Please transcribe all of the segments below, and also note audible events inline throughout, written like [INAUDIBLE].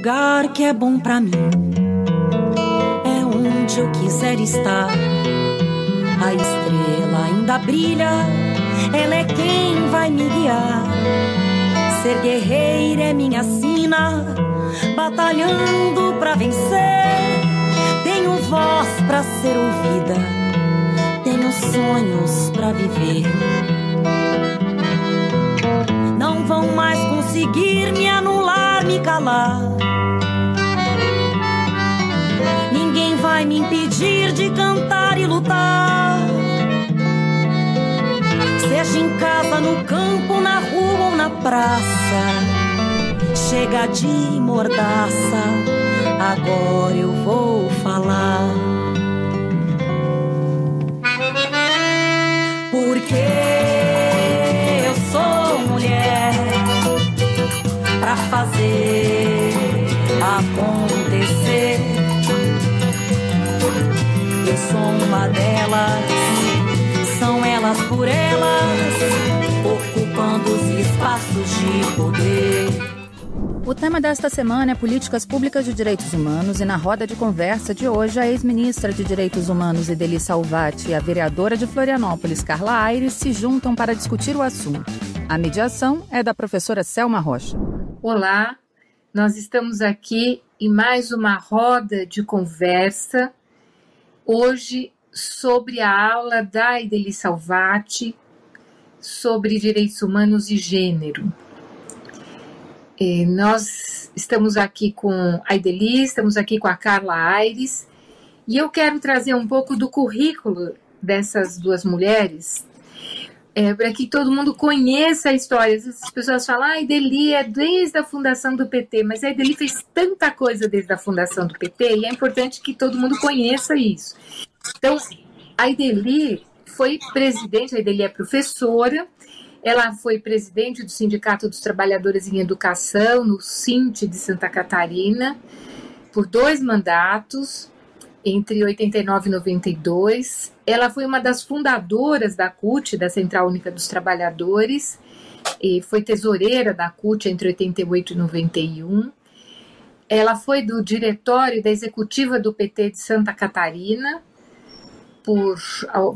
Lugar que é bom para mim é onde eu quiser estar. A estrela ainda brilha, ela é quem vai me guiar. Ser guerreira é minha sina, batalhando pra vencer. Tenho voz pra ser ouvida, tenho sonhos pra viver. Vão mais conseguir me anular, me calar vai me impedir de cantar e lutar. Seja em casa, no campo, na rua ou na praça. Chega de mordaça, agora eu vou falar. Porque fazer acontecer sou uma delas. São elas por elas, ocupando os espaços de poder. O tema desta semana é Políticas Públicas de Direitos Humanos e na roda de conversa de hoje a ex-ministra de Direitos Humanos Ideli Salvati e a vereadora de Florianópolis Carla Aires se juntam para discutir o assunto. A mediação é da professora Selma Rocha. Olá, nós estamos aqui em mais uma roda de conversa hoje sobre a aula da Ideli Salvati sobre direitos humanos e gênero. E nós estamos aqui com a Ideli, estamos aqui com a Carla Aires, e eu quero trazer um pouco do currículo dessas duas mulheres, é, para que todo mundo conheça a história. As pessoas falam, ah, Ideli é desde a fundação do PT, mas a Ideli fez tanta coisa desde a fundação do PT e é importante que todo mundo conheça isso. Então, a Ideli foi presidente, a Ideli é professora, ela foi presidente do Sindicato dos Trabalhadores em Educação, no Sint de Santa Catarina, por dois mandatos, entre 89 e 92. Ela foi uma das fundadoras da CUT, da Central Única dos Trabalhadores, e foi tesoureira da CUT entre 88 e 91. Ela foi do diretório da executiva do PT de Santa Catarina por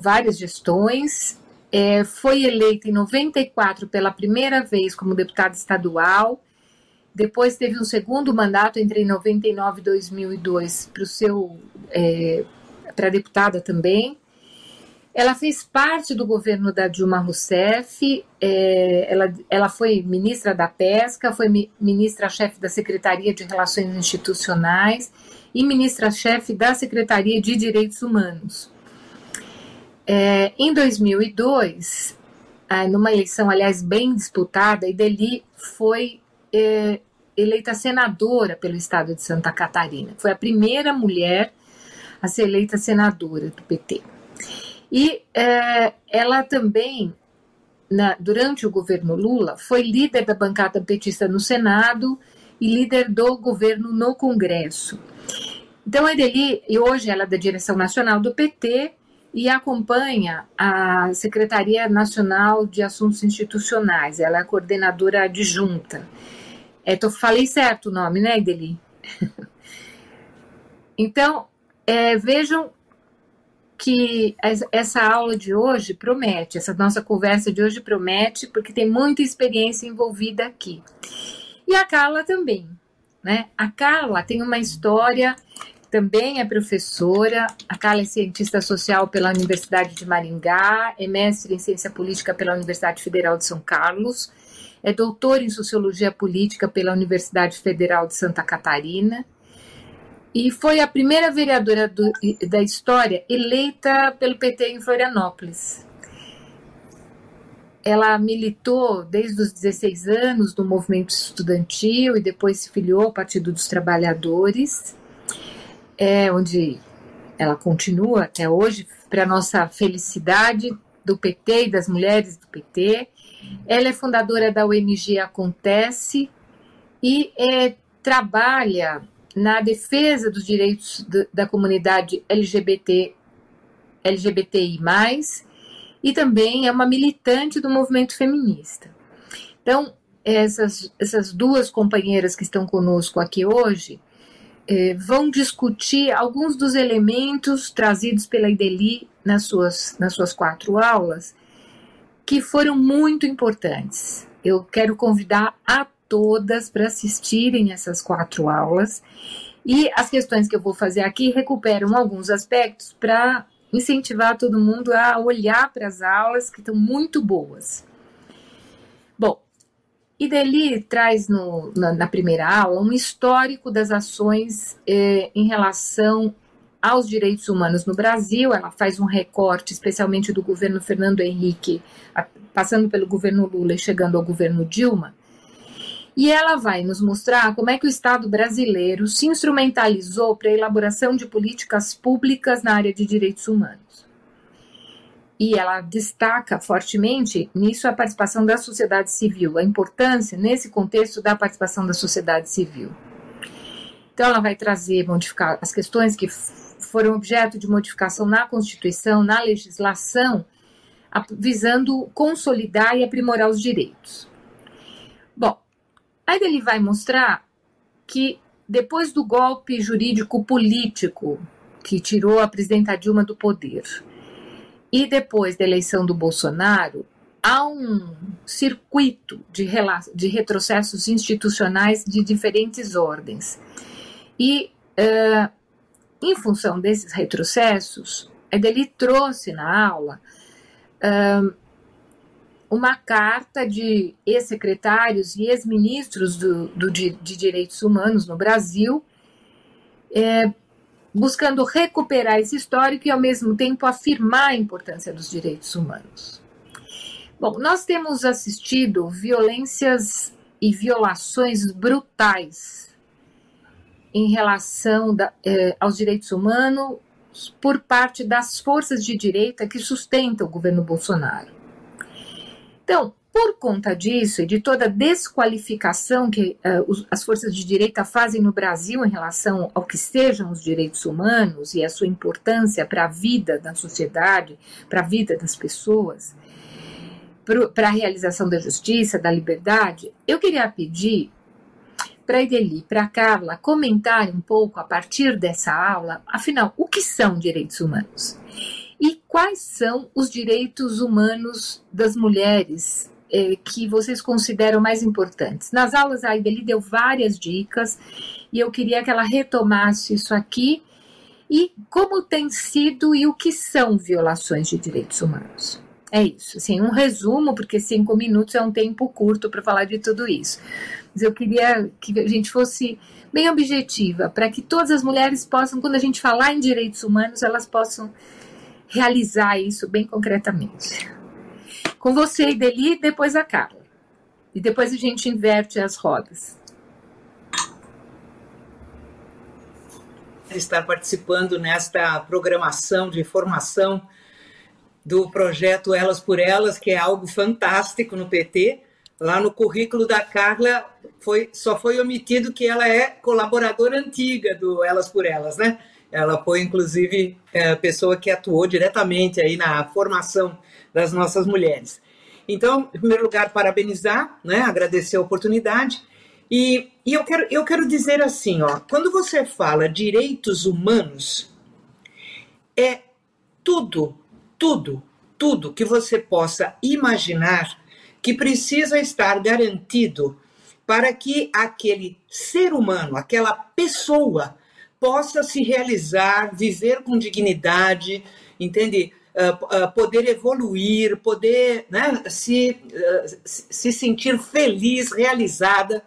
várias gestões. É, foi eleita em 94 pela primeira vez como deputada estadual depois teve um segundo mandato entre 99 e 2002 para o seu é, para deputada também. Ela fez parte do governo da Dilma Rousseff, é, ela, ela foi ministra da Pesca, foi ministra-chefe da Secretaria de Relações Institucionais e ministra-chefe da Secretaria de Direitos Humanos. É, em 2002, numa eleição, aliás, bem disputada, Ideli foi é, eleita senadora pelo estado de Santa Catarina. Foi a primeira mulher a ser eleita senadora do PT. E é, ela também, na, durante o governo Lula, foi líder da bancada petista no Senado e líder do governo no Congresso. Então, a Edeli, e hoje ela é da direção nacional do PT e acompanha a Secretaria Nacional de Assuntos Institucionais, ela é coordenadora adjunta. É, tô, falei certo o nome, né, Ideli? [LAUGHS] então, é, vejam que essa aula de hoje promete, essa nossa conversa de hoje promete, porque tem muita experiência envolvida aqui. E a Carla também, né? A Carla tem uma história também é professora, a Carla é cientista social pela Universidade de Maringá, é mestre em ciência política pela Universidade Federal de São Carlos, é doutora em sociologia política pela Universidade Federal de Santa Catarina e foi a primeira vereadora do, da história eleita pelo PT em Florianópolis. Ela militou desde os 16 anos no movimento estudantil e depois se filiou ao Partido dos Trabalhadores, é, onde ela continua até hoje, para nossa felicidade do PT e das mulheres do PT. Ela é fundadora da ONG Acontece e é, trabalha na defesa dos direitos da comunidade LGBT, LGBTI+, e também é uma militante do movimento feminista. Então, essas, essas duas companheiras que estão conosco aqui hoje eh, vão discutir alguns dos elementos trazidos pela Ideli nas suas, nas suas quatro aulas, que foram muito importantes. Eu quero convidar a todas para assistirem essas quatro aulas. E as questões que eu vou fazer aqui recuperam alguns aspectos para incentivar todo mundo a olhar para as aulas que estão muito boas. Bom, Ideli traz no, na, na, primeira aula um histórico das ações eh, em relação aos direitos humanos no Brasil. Ela faz um recorte, especialmente do governo Fernando Henrique, passando pelo governo Lula e chegando ao governo Dilma. E ela vai nos mostrar como é que o Estado brasileiro se instrumentalizou para a elaboração de políticas públicas na área de direitos humanos. E ela destaca fortemente nisso a participação da sociedade civil, a importância, nesse contexto, da participação da sociedade civil. Então, ela vai trazer modificar as questões que foram objeto de modificação na Constituição, na legislação, visando consolidar e aprimorar os direitos. Bom, Aí ele vai mostrar que depois do golpe jurídico político que tirou a presidenta Dilma do poder e depois da eleição do Bolsonaro, há um circuito de, de retrocessos institucionais de diferentes ordens. E, uh, em função desses retrocessos, ele trouxe na aula uma carta de ex-secretários e ex-ministros do, do, de, de, Direitos Humanos no Brasil, é, buscando recuperar esse histórico e, ao mesmo tempo, afirmar a importância dos direitos humanos. Bom, nós temos assistido violências e violações brutais em relação da, eh, aos direitos humanos por parte das forças de direita que sustentam o governo Bolsonaro. Então, por conta disso e de toda a desqualificação que uh, os, as forças de direita fazem no Brasil em relação ao que sejam os direitos humanos e a sua importância para a vida da sociedade, para a vida das pessoas, para a realização da justiça, da liberdade, eu queria pedir para Ideli, para a Carla, comentarem um pouco a partir dessa aula, afinal, o que são direitos humanos? E quais são os direitos humanos das mulheres eh, que vocês consideram mais importantes? Nas aulas, a Ideli deu várias dicas e eu queria que ela retomasse isso aqui e como tem sido e o que são violações de direitos humanos. É isso, assim, um resumo, porque cinco minutos é um tempo curto para falar de tudo isso. Mas eu queria que a gente fosse bem objetiva, para que todas as mulheres possam, quando a gente falar em direitos humanos, elas possam realizar isso bem concretamente. Com você, Ideli, depois a Carla. E depois a gente inverte as rodas. Estar participando nesta programação de formação do projeto Elas por Elas, que é algo fantástico no PT. Lá no currículo da Carla foi, só foi omitido que ela é colaboradora antiga do Elas por Elas, né? Ela foi, inclusive, é, pessoa que atuou diretamente aí na formação das nossas mulheres. Então, em primeiro lugar, parabenizar, né, agradecer a oportunidade. E, e eu, quero, eu quero dizer assim, ó, quando você fala direitos humanos, é tudo, tudo, tudo que você possa imaginar que precisa estar garantido para que aquele ser humano, aquela pessoa, possa se realizar, viver com dignidade, entende? Uh, uh, poder evoluir, poder né, se, uh, se sentir feliz, realizada.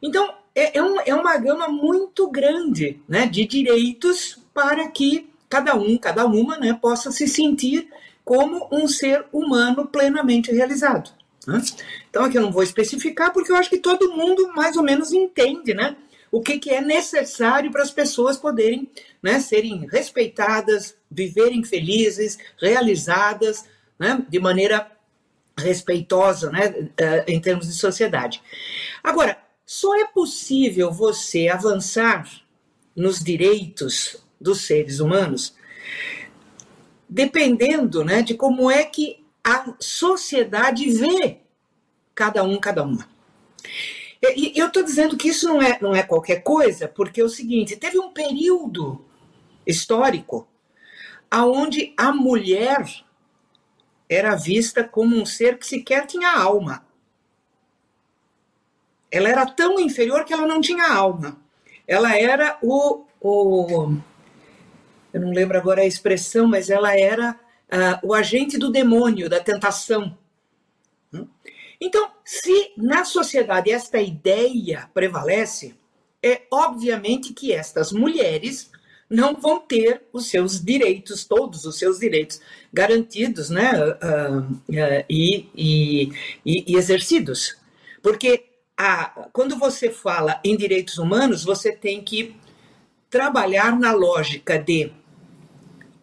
Então, é, é, um, é uma gama muito grande né, de direitos para que cada um, cada uma, né, possa se sentir como um ser humano plenamente realizado. Né? Então, aqui eu não vou especificar, porque eu acho que todo mundo mais ou menos entende né, o que, que é necessário para as pessoas poderem né, serem respeitadas, viverem felizes, realizadas, né, de maneira respeitosa né, eh, em termos de sociedade. Agora, só é possível você avançar nos direitos dos seres humanos dependendo né, de como é que a sociedade vê cada um, cada uma. E eu estou dizendo que isso não é, não é qualquer coisa, porque é o seguinte: teve um período histórico aonde a mulher era vista como um ser que sequer tinha alma. Ela era tão inferior que ela não tinha alma. Ela era o, o eu não lembro agora a expressão, mas ela era uh, o agente do demônio, da tentação. Então, se na sociedade esta ideia prevalece, é obviamente que estas mulheres não vão ter os seus direitos, todos os seus direitos garantidos né, uh, uh, e, e, e, exercidos. Porque a, quando você fala em direitos humanos, você tem que trabalhar na lógica de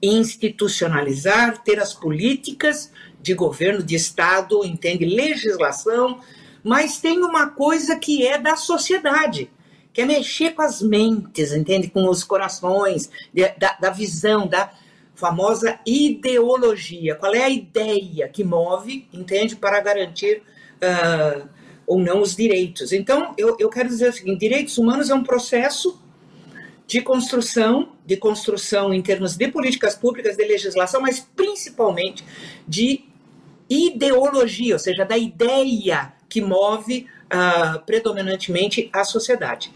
institucionalizar, ter as políticas de governo, de Estado, entende? Legislação, mas tem uma coisa que é da sociedade, que é mexer com as mentes, entende? Com os corações, da, da visão, da famosa ideologia. Qual é a ideia que move, entende? Para garantir uh, ou não os direitos. Então, eu, eu quero dizer o seguinte: direitos humanos é um processo de construção, de construção em termos de políticas públicas, de legislação, mas principalmente de ideologia, ou seja, da ideia que move uh, predominantemente a sociedade.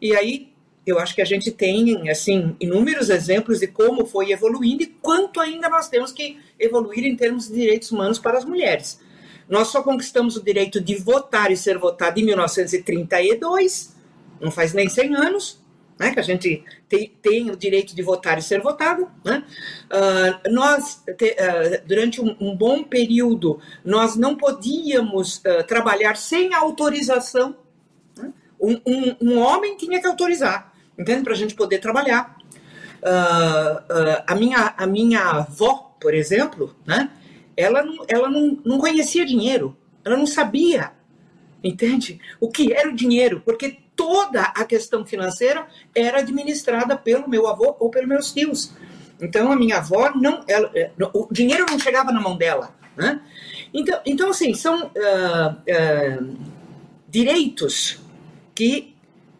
E aí eu acho que a gente tem assim inúmeros exemplos de como foi evoluindo e quanto ainda nós temos que evoluir em termos de direitos humanos para as mulheres. Nós só conquistamos o direito de votar e ser votado em 1932, não faz nem 100 anos, né, que a gente tem, tem, o direito de votar e ser votado. Né? Uh, nós, te, uh, durante um, um, bom período, nós não podíamos uh, trabalhar sem autorização. Né? Um, um, um, homem tinha que autorizar, entende? Para a gente poder trabalhar. a, minha, a minha avó, por exemplo, né? ela, não, ela não, não conhecia dinheiro, ela não sabia entende? O que era o dinheiro, porque toda a questão financeira era administrada pelo meu avô ou pelos meus tios. Então a minha avó não, ela, é, o dinheiro não chegava na mão dela, né? Então, então assim são uh, uh, direitos que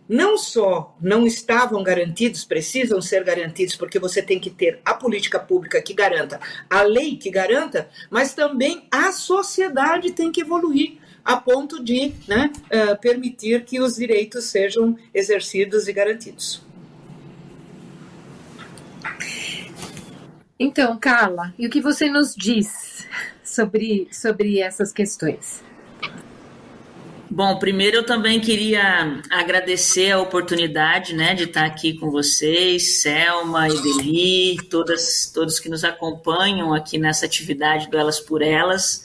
não só não estavam garantidos, precisam ser garantidos, porque você tem que ter a política pública que garanta, a lei que garanta, mas também a sociedade tem que evoluir a ponto de né, uh, permitir que os direitos sejam exercidos e garantidos. Então, Carla, e o que você nos diz sobre, sobre essas questões? Bom, primeiro eu também queria agradecer a oportunidade né, de estar aqui com vocês, Selma, Ideli, todas, todos que nos acompanham aqui nessa atividade do Elas por Elas.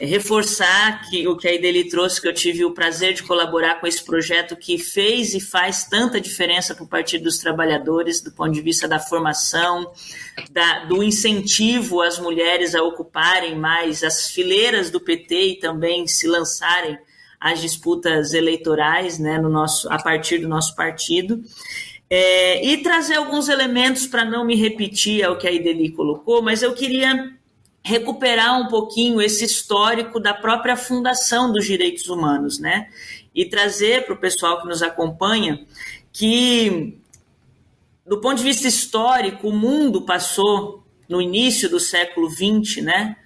Reforçar que o que a Ideli trouxe, que eu tive o prazer de colaborar com esse projeto que fez e faz tanta diferença para o Partido dos Trabalhadores, do ponto de vista da formação, da, do incentivo às mulheres a ocuparem mais as fileiras do PT e também se lançarem às disputas eleitorais né, no nosso, a partir do nosso partido. É, e trazer alguns elementos para não me repetir ao que a Ideli colocou, mas eu queria recuperar um pouquinho esse histórico da própria fundação dos direitos humanos, né? E trazer para o pessoal que nos acompanha que, do ponto de vista histórico, o mundo passou, no início do século XX, né?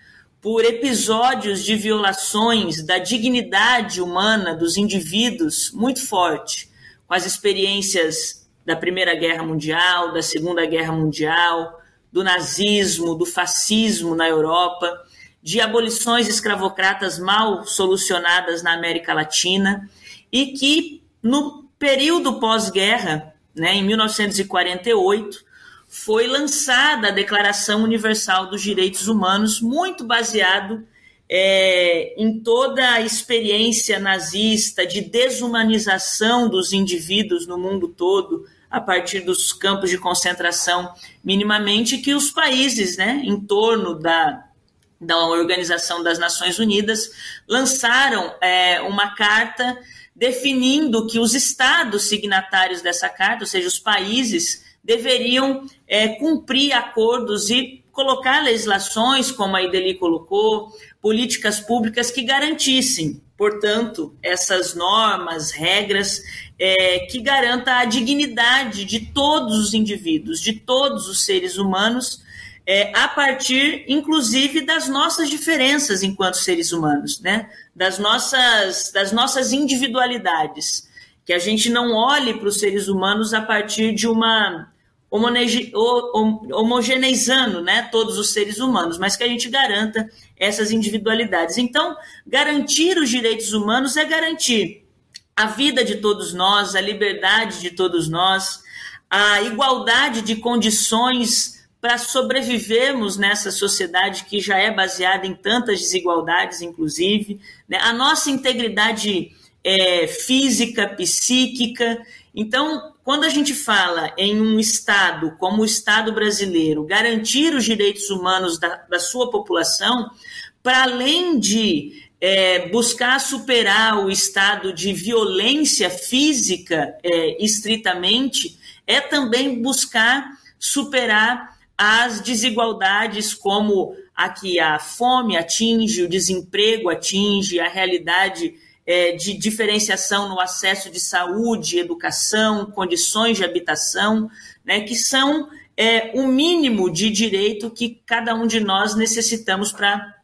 Por episódios de violações da dignidade humana dos indivíduos muito forte, com as experiências da Primeira Guerra Mundial, da Segunda Guerra Mundial, do nazismo, do fascismo na Europa, de abolições escravocratas mal solucionadas na América Latina e que no período pós-guerra, né, em 1948, foi lançada a Declaração Universal dos Direitos Humanos, muito baseado é, em toda a experiência nazista de desumanização dos indivíduos no mundo todo, a partir dos campos de concentração, minimamente, que os países né, em torno da, da Organização das Nações Unidas lançaram é, uma carta definindo que os estados signatários dessa carta, ou seja, os países, deveriam é, cumprir acordos e colocar legislações, como a Ideli colocou, políticas públicas que garantissem, portanto, essas normas, regras é, que garanta a dignidade de todos os indivíduos, de todos os seres humanos, é, a partir, inclusive, das nossas diferenças enquanto seres humanos, né? das, nossas, das nossas individualidades. Que a gente não olhe para os seres humanos a partir de uma homogeneizando né, todos os seres humanos, mas que a gente garanta essas individualidades. Então, garantir os direitos humanos é garantir a vida de todos nós, a liberdade de todos nós, a igualdade de condições para sobrevivermos nessa sociedade que já é baseada em tantas desigualdades, inclusive, né? a nossa integridade é, física, psíquica. Então, quando a gente fala em um Estado como o Estado brasileiro garantir os direitos humanos da, da sua população, para além de é, buscar superar o estado de violência física é, estritamente, é também buscar superar as desigualdades como a que a fome atinge, o desemprego atinge, a realidade é, de diferenciação no acesso de saúde, educação, condições de habitação, né, que são é, o mínimo de direito que cada um de nós necessitamos para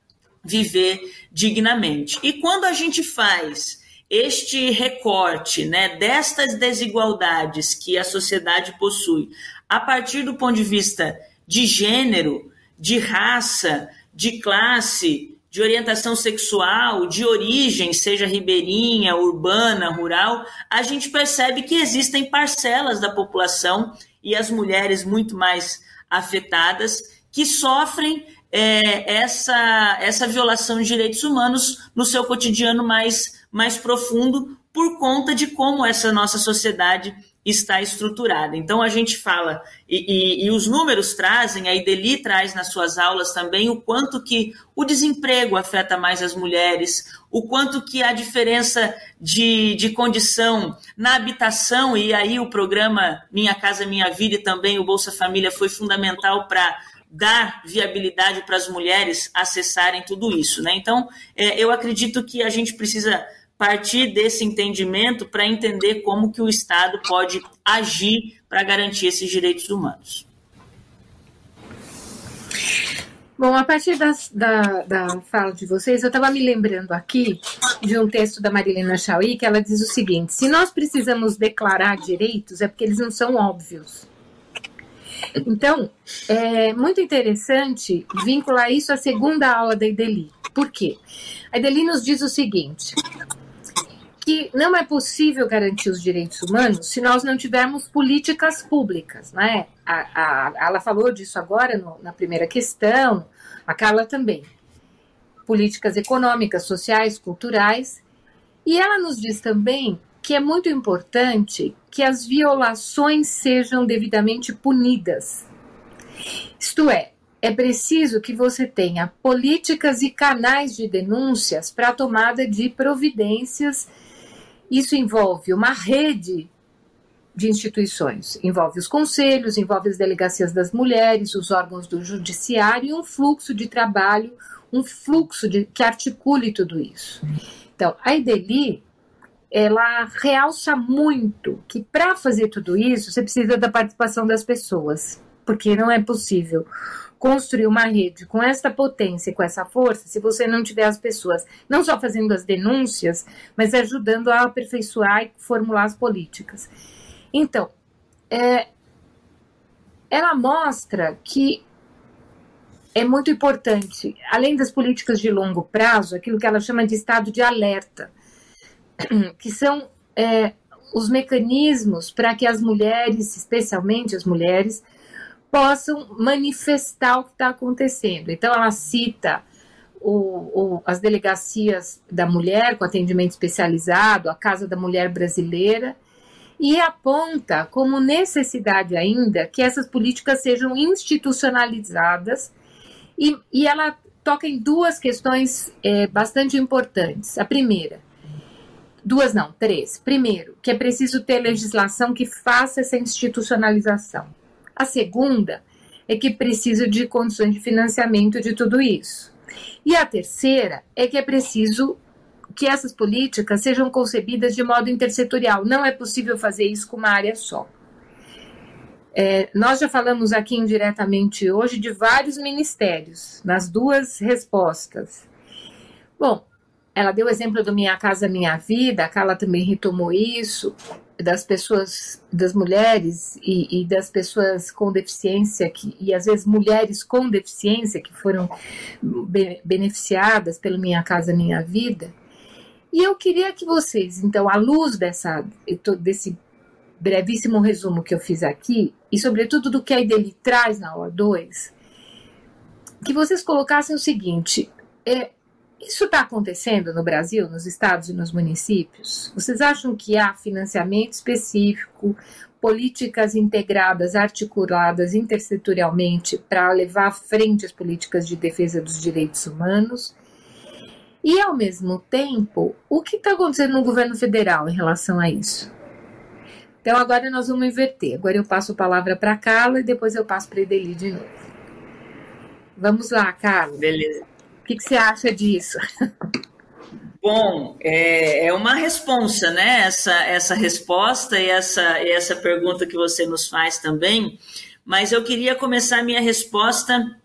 viver dignamente. E quando a gente faz este recorte né, destas desigualdades que a sociedade possui, a partir do ponto de vista de gênero, de raça, de classe, de orientação sexual, de origem, seja ribeirinha, urbana, rural, a gente percebe que existem parcelas da população e as mulheres muito mais afetadas que sofrem é, essa, essa violação de direitos humanos no seu cotidiano mais, mais profundo por conta de como essa nossa sociedade está estruturada. Então a gente fala, e, e, e, os números trazem, a Ideli traz nas suas aulas também o quanto que o desemprego afeta mais as mulheres, o quanto que a diferença de, de condição na habitação, e aí o programa Minha Casa Minha Vida e também o Bolsa Família foi fundamental para dar viabilidade para as mulheres acessarem tudo isso. Né? Então, é, eu acredito que a gente precisa partir desse entendimento para entender como que o Estado pode agir para garantir esses direitos humanos. Bom, a partir das, da, da fala de vocês, eu estava me lembrando aqui de um texto da Marilena Chauí, que ela diz o seguinte: se nós precisamos declarar direitos, é porque eles não são óbvios. Então, é muito interessante vincular isso à segunda aula da Ideli. Por quê? A Ideli nos diz o seguinte: que não é possível garantir os direitos humanos se nós não tivermos políticas públicas, né? A, a, ela falou disso agora no, na primeira questão, a Carla também. Políticas econômicas, sociais, culturais. E ela nos diz também que é muito importante que as violações sejam devidamente punidas. Isto é, é preciso que você tenha políticas e canais de denúncias para a tomada de providências isso envolve uma rede de instituições, envolve os conselhos, envolve as delegacias das mulheres, os órgãos do judiciário e um fluxo de trabalho, um fluxo de, que articule tudo isso. Então, a Ideli, ela realça muito que para fazer tudo isso, você precisa da participação das pessoas, porque não é possível construir uma rede com essa potência, com essa força, se você não tiver as pessoas não só fazendo as denúncias, mas ajudando a aperfeiçoar e formular as políticas. Então, é, ela mostra que é muito importante, além das políticas de longo prazo, aquilo que ela chama de estado de alerta, [CLEARS THROAT] que são é, os mecanismos para que as mulheres, especialmente as mulheres, possam manifestar o que está acontecendo. Então, ela cita o, o, as delegacias da mulher com atendimento especializado, a Casa da Mulher Brasileira, e aponta como necessidade ainda que essas políticas sejam institucionalizadas e, e ela toca em duas questões é, bastante importantes. A primeira, duas não, três. Primeiro, que é preciso ter legislação que faça essa institucionalização. A segunda é que precisa de condições de financiamento de tudo isso. E a terceira é que é preciso que essas políticas sejam concebidas de modo intersetorial. Não é possível fazer isso com uma área só. É, nós já falamos aqui indiretamente hoje de vários ministérios, nas duas respostas. Bom, ela deu o exemplo do Minha Casa Minha Vida, a Carla também retomou isso, das pessoas, das mulheres e, e das pessoas com deficiência, que, e às vezes mulheres com deficiência que foram be beneficiadas pelo Minha Casa Minha Vida. E eu queria que vocês, então, à luz dessa, desse brevíssimo resumo que eu fiz aqui, e sobretudo do que a IDELI traz na O2, que vocês colocassem o seguinte: é, isso está acontecendo no Brasil, nos estados e nos municípios? Vocês acham que há financiamento específico, políticas integradas, articuladas intersetorialmente para levar à frente as políticas de defesa dos direitos humanos? E, ao mesmo tempo, o que está acontecendo no governo federal em relação a isso? Então agora nós vamos inverter. Agora eu passo a palavra para a Carla e depois eu passo para a Edeli de novo. Vamos lá, Carla. Beleza. Que, que você acha disso? Bom, é, é, uma responsa, né? Essa, essa resposta e essa, e essa pergunta que você nos faz também. Mas eu queria começar a minha resposta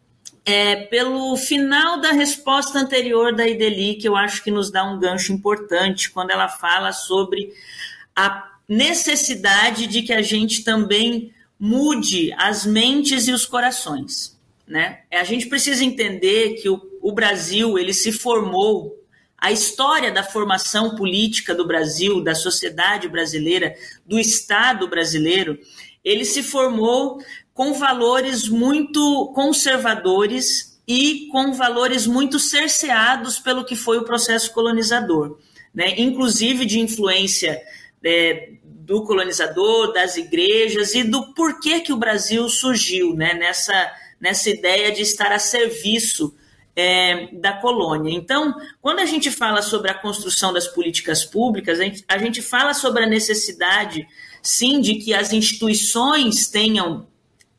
é, pelo final da resposta anterior da Ideli, que eu acho que nos dá um gancho importante quando ela fala sobre a necessidade de que a gente também mude as mentes e os corações. Né? A gente precisa entender que o, o Brasil ele se formou, a história da formação política do Brasil, da sociedade brasileira, do Estado brasileiro, ele se formou com valores muito conservadores e com valores muito cerceados pelo que foi o processo colonizador, né? inclusive de influência é, do colonizador, das igrejas e do porquê que o Brasil surgiu né, nessa, nessa ideia de estar a serviço é, da colônia. Então, quando a gente fala sobre a construção das políticas públicas, a gente, a gente fala sobre a necessidade, sim, de que as instituições tenham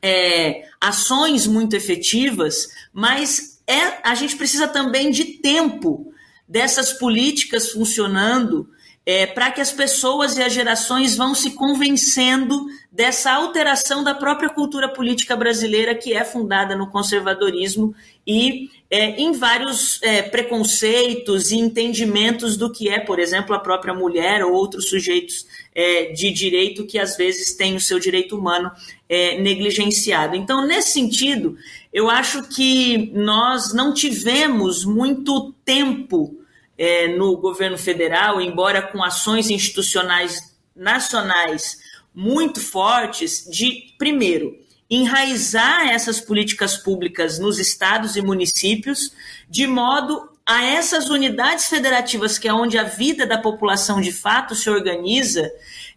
é, ações muito efetivas, mas é, a gente precisa também de tempo dessas políticas funcionando é, para que as pessoas e as gerações vão se convencendo dessa alteração da própria cultura política brasileira, que é fundada no conservadorismo e é, em vários é, preconceitos e entendimentos do que é, por exemplo, a própria mulher ou outros sujeitos é, de direito que às vezes têm o seu direito humano é, negligenciado. Então, nesse sentido, eu acho que nós não tivemos muito tempo é, no governo federal, embora com ações institucionais nacionais muito fortes, de, primeiro, enraizar essas políticas públicas nos estados e municípios, de modo a essas unidades federativas, que é onde a vida da população de fato se organiza,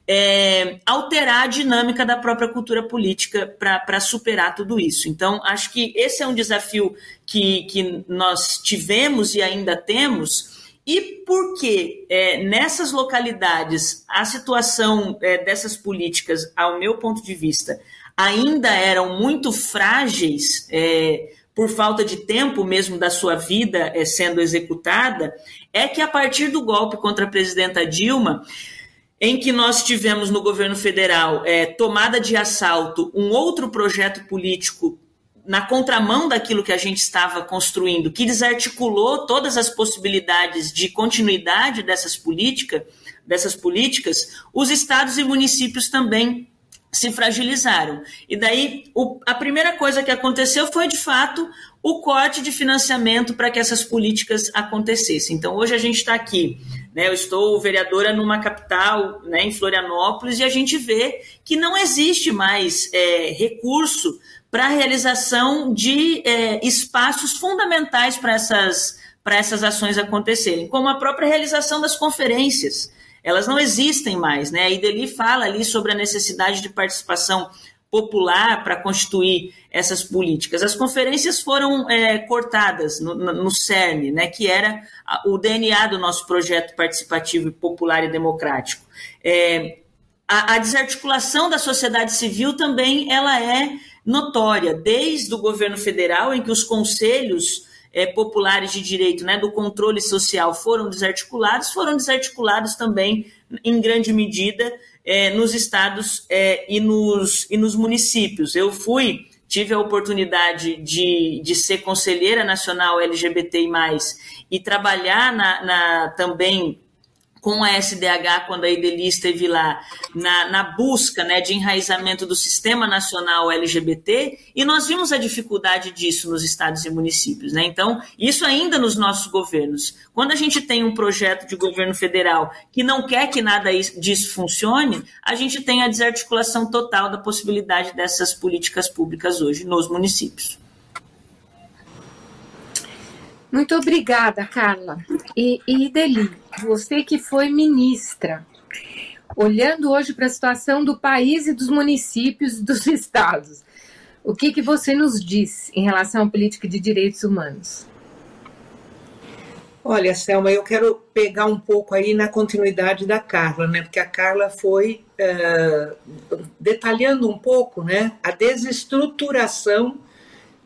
é, alterar a dinâmica da própria cultura política para superar tudo isso. Então, acho que esse é um desafio que, que nós tivemos e ainda temos e porque é, nessas localidades a situação é, dessas políticas, ao meu ponto de vista, ainda eram muito frágeis é, por falta de tempo mesmo da sua vida é, sendo executada, é que a partir do golpe contra a presidenta Dilma, em que nós tivemos no governo federal é, tomada de assalto um outro projeto político na contramão daquilo que a gente estava construindo, que desarticulou todas as possibilidades de continuidade dessas políticas, dessas políticas, os estados e municípios também se fragilizaram. E daí o, a primeira coisa que aconteceu foi, de fato, o corte de financiamento para que essas políticas acontecessem. Então, hoje a gente está aqui, né, eu estou vereadora numa capital, né, em Florianópolis, e a gente vê que não existe mais é, recurso para a realização de é, espaços fundamentais para essas, essas ações acontecerem, como a própria realização das conferências elas não existem mais, né? A Ideli fala ali sobre a necessidade de participação popular para constituir essas políticas. As conferências foram é, cortadas no, no, CERN, né, que era o DNA do nosso projeto participativo, popular e democrático. É, a, a, desarticulação da sociedade civil também ela é notória, desde o governo federal, em que os conselhos é, populares de direito, né, do controle social foram desarticulados, foram desarticulados também, em grande medida, é, nos estados é, e, nos, e nos municípios. Eu fui, tive a oportunidade de, de ser conselheira nacional LGBTI, e trabalhar na, na também com a SDH, quando a Ideli esteve lá na, na, busca né, de enraizamento do Sistema Nacional LGBT, e nós vimos a dificuldade disso nos estados e municípios. Né? Então, isso ainda nos nossos governos. Quando a gente tem um projeto de governo federal que não quer que nada disso funcione, a gente tem a desarticulação total da possibilidade dessas políticas públicas hoje nos municípios. Muito obrigada, Carla. E, e Deli, você que foi ministra, olhando hoje para a situação do país e dos municípios dos [LAUGHS] estados, o que, que você nos diz em relação à política de direitos humanos? Olha, Selma, eu quero pegar um pouco aí na continuidade da Carla, né? Porque a Carla foi uh, detalhando um pouco, né, a desestruturação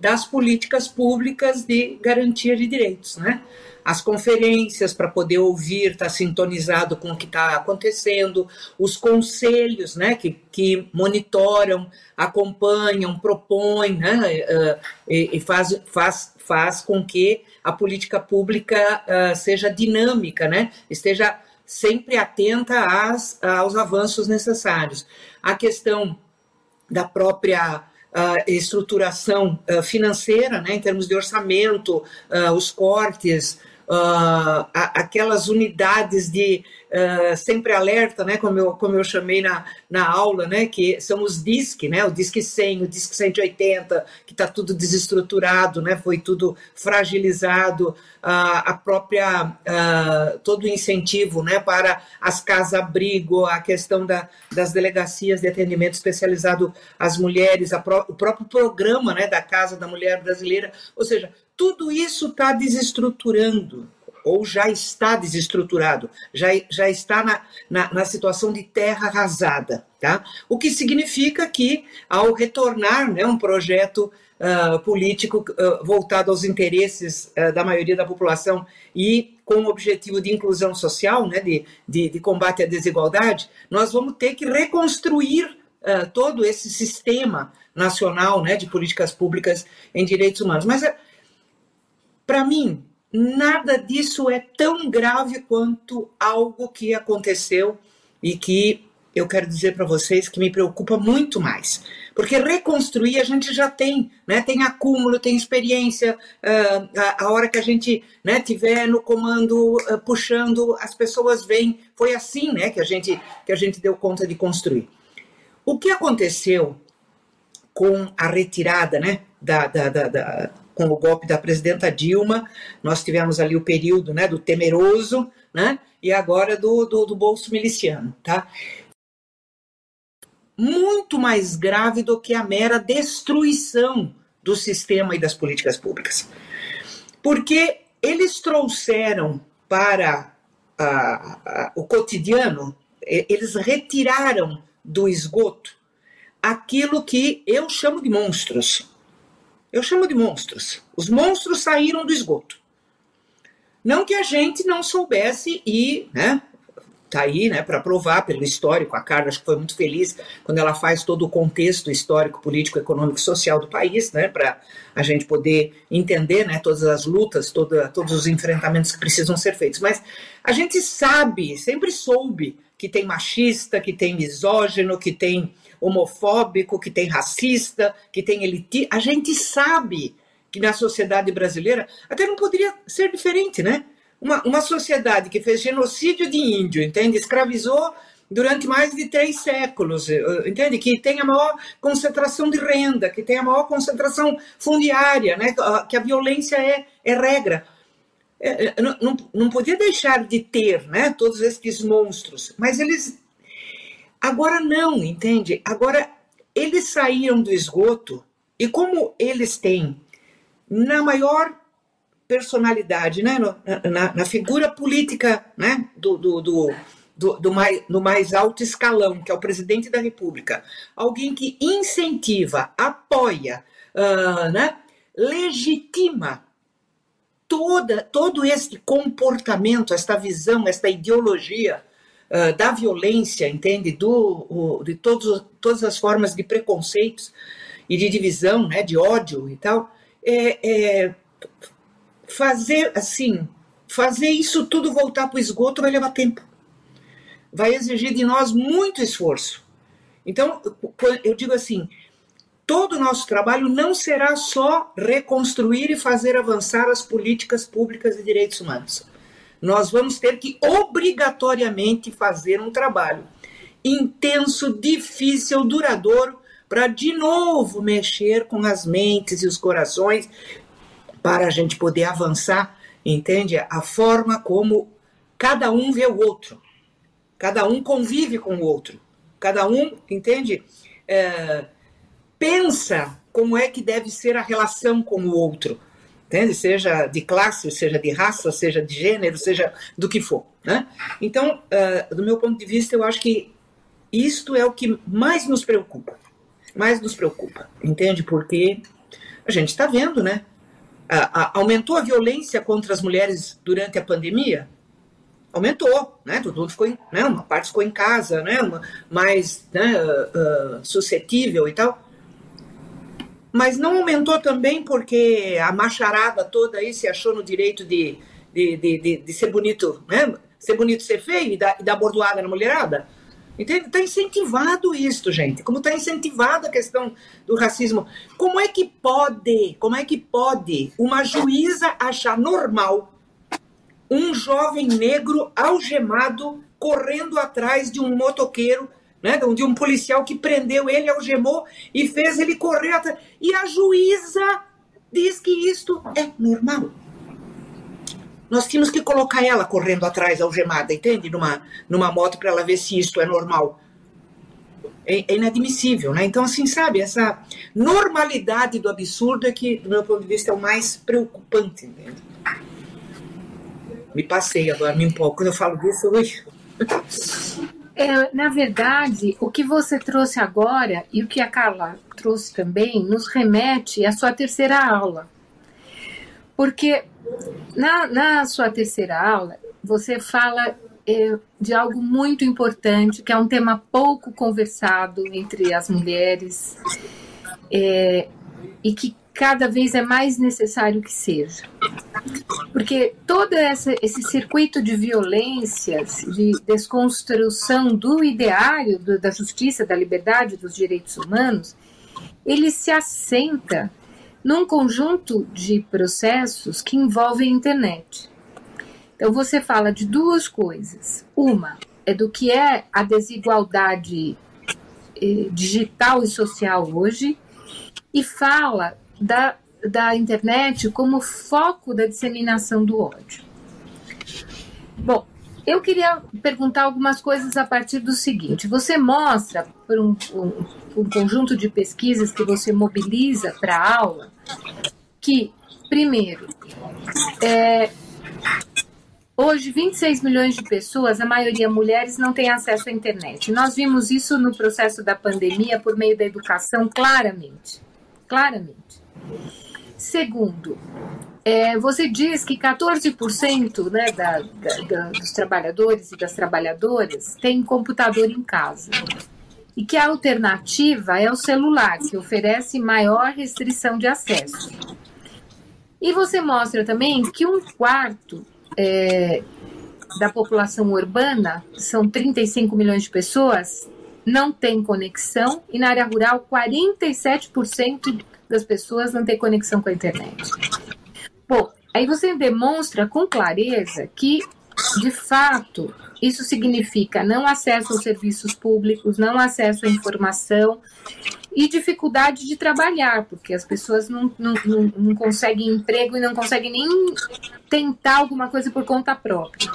das políticas públicas de garantia de direitos, né? As conferências para poder ouvir, estar tá sintonizado com o que está acontecendo, os conselhos, né, que, que monitoram, acompanham, propõem, né, uh, e, faz, faz, faz com que a política pública uh, seja dinâmica, né, esteja sempre atenta às, aos avanços necessários. A questão da própria uh, estruturação uh, financeira, né, em termos de orçamento, uh, os cortes, aquelas unidades de uh, sempre alerta, né, como eu, como eu chamei na, na aula, né, que são os DISC, né, o DISC 100, o DISC 180, que está tudo desestruturado, né, foi tudo fragilizado, uh, a própria, uh, todo o incentivo, né, para as casas-abrigo, a questão da, das delegacias de atendimento especializado às mulheres, pró o próprio programa, né, da Casa da Mulher Brasileira, ou seja, tudo isso está desestruturando ou já está desestruturado, já, já está na, na, na, situação de terra arrasada. Tá? O que significa que, ao retornar né, um projeto uh, político uh, voltado aos interesses uh, da maioria da população e com o objetivo de inclusão social, né, de, de, de combate à desigualdade, nós vamos ter que reconstruir todo esse sistema nacional né, de políticas públicas em direitos humanos. Mas, para mim, nada disso é tão grave quanto algo que aconteceu e que eu quero dizer para vocês que me preocupa muito mais. Porque reconstruir a gente já tem, né? Tem acúmulo, tem experiência. Uh, a, a, hora que a gente né, tiver no comando uh, puxando, as pessoas vêm. Foi assim, né? Que a gente que a gente deu conta de construir. O que aconteceu com a retirada, né? Da, da, da, da com o golpe da presidenta Dilma, nós tivemos ali o período né, do temeroso, né, e agora do, do, do bolso miliciano. Tá? Muito mais grave do que a mera destruição do sistema e das políticas públicas. Porque eles trouxeram para a, a, o cotidiano, eles retiraram do esgoto aquilo que eu chamo de monstros eu chamo de monstros. Os monstros saíram do esgoto. Não que a gente não soubesse e, né, tá aí, né, para provar pelo histórico. A Carla acho que foi muito feliz quando ela faz todo o contexto histórico, político, econômico, social do país, né, para a gente poder entender, né, todas as lutas, toda, todos os enfrentamentos que precisam ser feitos. Mas a gente sabe, sempre soube que tem machista, que tem misógino, que tem homofóbico, que tem racista, que tem elitista. A gente sabe que na sociedade brasileira até não poderia ser diferente, né? Uma, uma sociedade que fez genocídio de índio, entende? Escravizou durante mais de três séculos, eh, entende? Que tem a maior concentração de renda, que tem a maior concentração fundiária, né? Que a violência é, é regra. É, é não, não, não podia deixar de ter, né? Todos esses monstros, mas eles agora não, entende? Agora eles saíram do esgoto e como eles têm na maior personalidade, né, na, na figura política né, do, do, do, do, do mais, no mais alto escalão, que é o presidente da República, alguém que incentiva, apoia, uh, né, legitima toda, todo esse comportamento, esta visão, esta ideologia uh, da violência, entende? Do, o, de todos, todas as formas de preconceitos e de divisão, né, de ódio e tal, é, é fazer assim, fazer isso tudo voltar para o esgoto vai levar tempo. Vai exigir de nós muito esforço. Então, eu digo assim, todo o nosso trabalho não será só reconstruir e fazer avançar as políticas públicas de direitos humanos. Nós vamos ter que obrigatoriamente fazer um trabalho intenso, difícil, duradouro, para de novo mexer com as mentes e os corações para a gente poder avançar, entende? A forma como cada um vê o outro, cada um convive com o outro, cada um, entende? É, pensa como é que deve ser a relação com o outro, entende? Seja de classe, seja de raça, seja de gênero, seja do que for, né? Então, uh, do meu ponto de vista, eu acho que isto é o que mais nos preocupa, mais nos preocupa, entende? Porque a gente está vendo, né? a, aumentou a violência contra as mulheres durante a pandemia? Aumentou, né? Todo mundo ficou, em, né? Uma parte ficou em casa, né? Uma, mais né? Uh, uh, suscetível e tal. Mas não aumentou também porque a macharada toda aí se achou no direito de, de, de, de, de ser bonito, né? Ser bonito, ser feio e dar, e dar bordoada na mulherada? Entende? Está incentivado isso, gente. Como está incentivada a questão do racismo. Como é que pode, como é que pode uma juíza achar normal um jovem negro algemado correndo atrás de um motoqueiro, né, de um policial que prendeu ele, algemou e fez ele correr atrás. E a juíza diz que isto é normal. Nós tínhamos que colocar ela correndo atrás, algemada, entende? Numa, numa moto para ela ver se isto é normal. É, é, inadmissível, né? Então, assim, sabe, essa normalidade do absurdo é que, do meu ponto de vista, é o mais preocupante, entende? Me passei agora, me empolgo. Quando eu falo disso, ui. [LAUGHS] É, na verdade, o que você trouxe agora e o que a Carla trouxe também nos remete à sua terceira aula. Porque na, na sua terceira aula, você fala é, de algo muito importante, que é um tema pouco conversado entre as mulheres é, e que cada vez é mais necessário que seja. Porque todo essa, esse circuito de violências, de desconstrução do ideário do, da justiça, da liberdade, dos direitos humanos, ele se assenta num conjunto de processos que envolvem a internet. Então você fala de duas coisas. Uma é do que é a desigualdade eh, digital e social hoje e fala da, da internet como foco da disseminação do ódio. Bom, eu queria perguntar algumas coisas a partir do seguinte: você mostra por um, um, um conjunto de pesquisas que você mobiliza para a aula que, primeiro, é, hoje 26 milhões de pessoas, a maioria mulheres, não têm acesso à internet. Nós vimos isso no processo da pandemia por meio da educação claramente. Claramente. Segundo, é, você diz que 14% né, da, da, dos trabalhadores e das trabalhadoras têm computador em casa. E que a alternativa é o celular, que oferece maior restrição de acesso. E você mostra também que um quarto é, da população urbana, são 35 milhões de pessoas, não têm conexão e na área rural 47% das pessoas não têm conexão com a internet. Bom, aí você demonstra com clareza que, de fato, isso significa não acesso aos serviços públicos, não acesso à informação e dificuldade de trabalhar, porque as pessoas não, não, não, não conseguem emprego e não conseguem nem tentar alguma coisa por conta própria.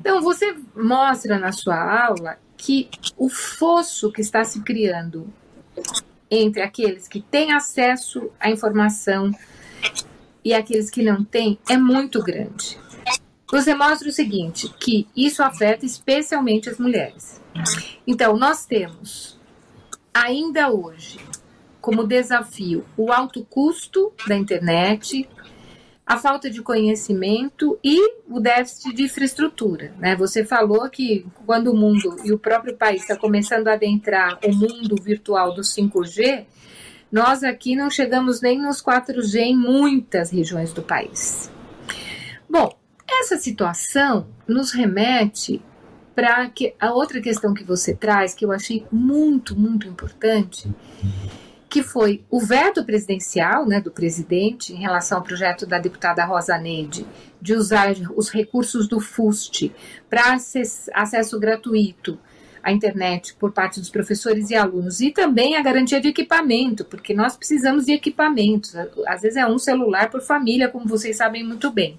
Então, você mostra na sua aula que o fosso que está se criando entre aqueles que têm acesso à informação e aqueles que não têm é muito grande. Você mostra o seguinte, que isso afeta especialmente as mulheres. Então, nós temos ainda hoje como desafio o alto custo da internet, a falta de conhecimento e o déficit de infraestrutura. Né? Você falou que quando o mundo e o próprio país está começando a adentrar o mundo virtual do 5G, nós aqui não chegamos nem nos 4G em muitas regiões do país. Bom, essa situação nos remete para que a outra questão que você traz, que eu achei muito, muito importante, que foi o veto presidencial, né, do presidente, em relação ao projeto da deputada Rosa Neide, de usar os recursos do FUST para acesso gratuito à internet por parte dos professores e alunos, e também a garantia de equipamento, porque nós precisamos de equipamentos. Às vezes é um celular por família, como vocês sabem muito bem.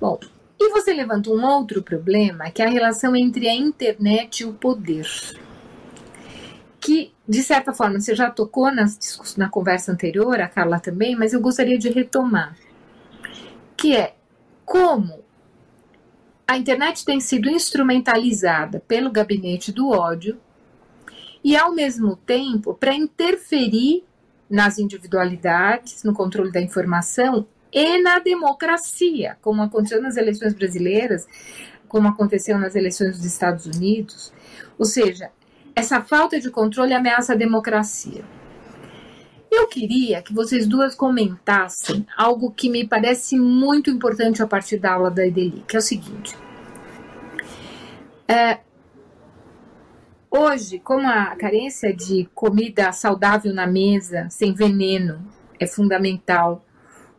Bom, e você levanta um outro problema, que é a relação entre a internet e o poder que, de certa forma, você já tocou nas, na conversa anterior, a Carla também, mas eu gostaria de retomar, que é como a internet tem sido instrumentalizada pelo gabinete do ódio e, ao mesmo tempo, para interferir nas individualidades, no controle da informação e na democracia, como aconteceu nas eleições brasileiras, como aconteceu nas eleições dos Estados Unidos. Ou seja, essa falta de controle ameaça a democracia. Eu queria que vocês duas comentassem algo que me parece muito importante a partir da aula da Edeli, que é o seguinte. É, hoje, como a carência de comida saudável na mesa, sem veneno, é fundamental,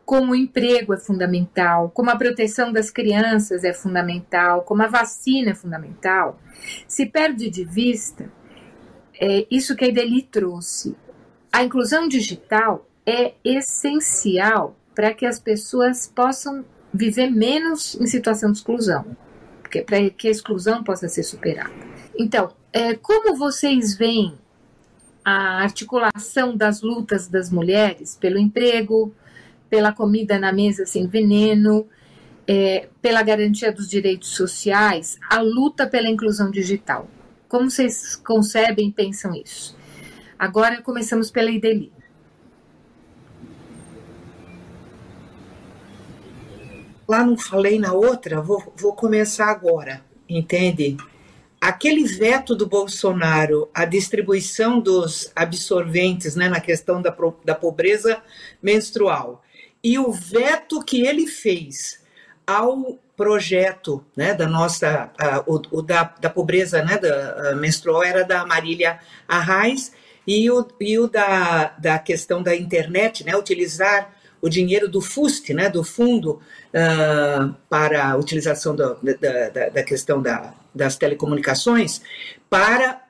como o emprego é fundamental, como a proteção das crianças é fundamental, como a vacina é fundamental, se perde de vista é isso que a Ideli trouxe. A inclusão digital é essencial para que as pessoas possam viver menos em situação de exclusão, porque para que a exclusão possa ser superada. Então, é, como vocês veem a articulação das lutas das mulheres pelo emprego, pela comida na mesa sem veneno, é, pela garantia dos direitos sociais, a luta pela inclusão digital? Como vocês concebem e pensam isso? Agora começamos pela Ideli. Lá não falei na outra, vou, vou começar agora, entende? Aquele veto do Bolsonaro à distribuição dos absorventes né, na questão da, da pobreza menstrual e o veto que ele fez ao projeto né, da nossa, o, o, da, da pobreza né, da, menstrual era da Marília Arraes e o, e o da, da questão da internet, né, utilizar o dinheiro do FUST, né, do Fundo uh, para a utilização da, da, da, questão da, das telecomunicações, para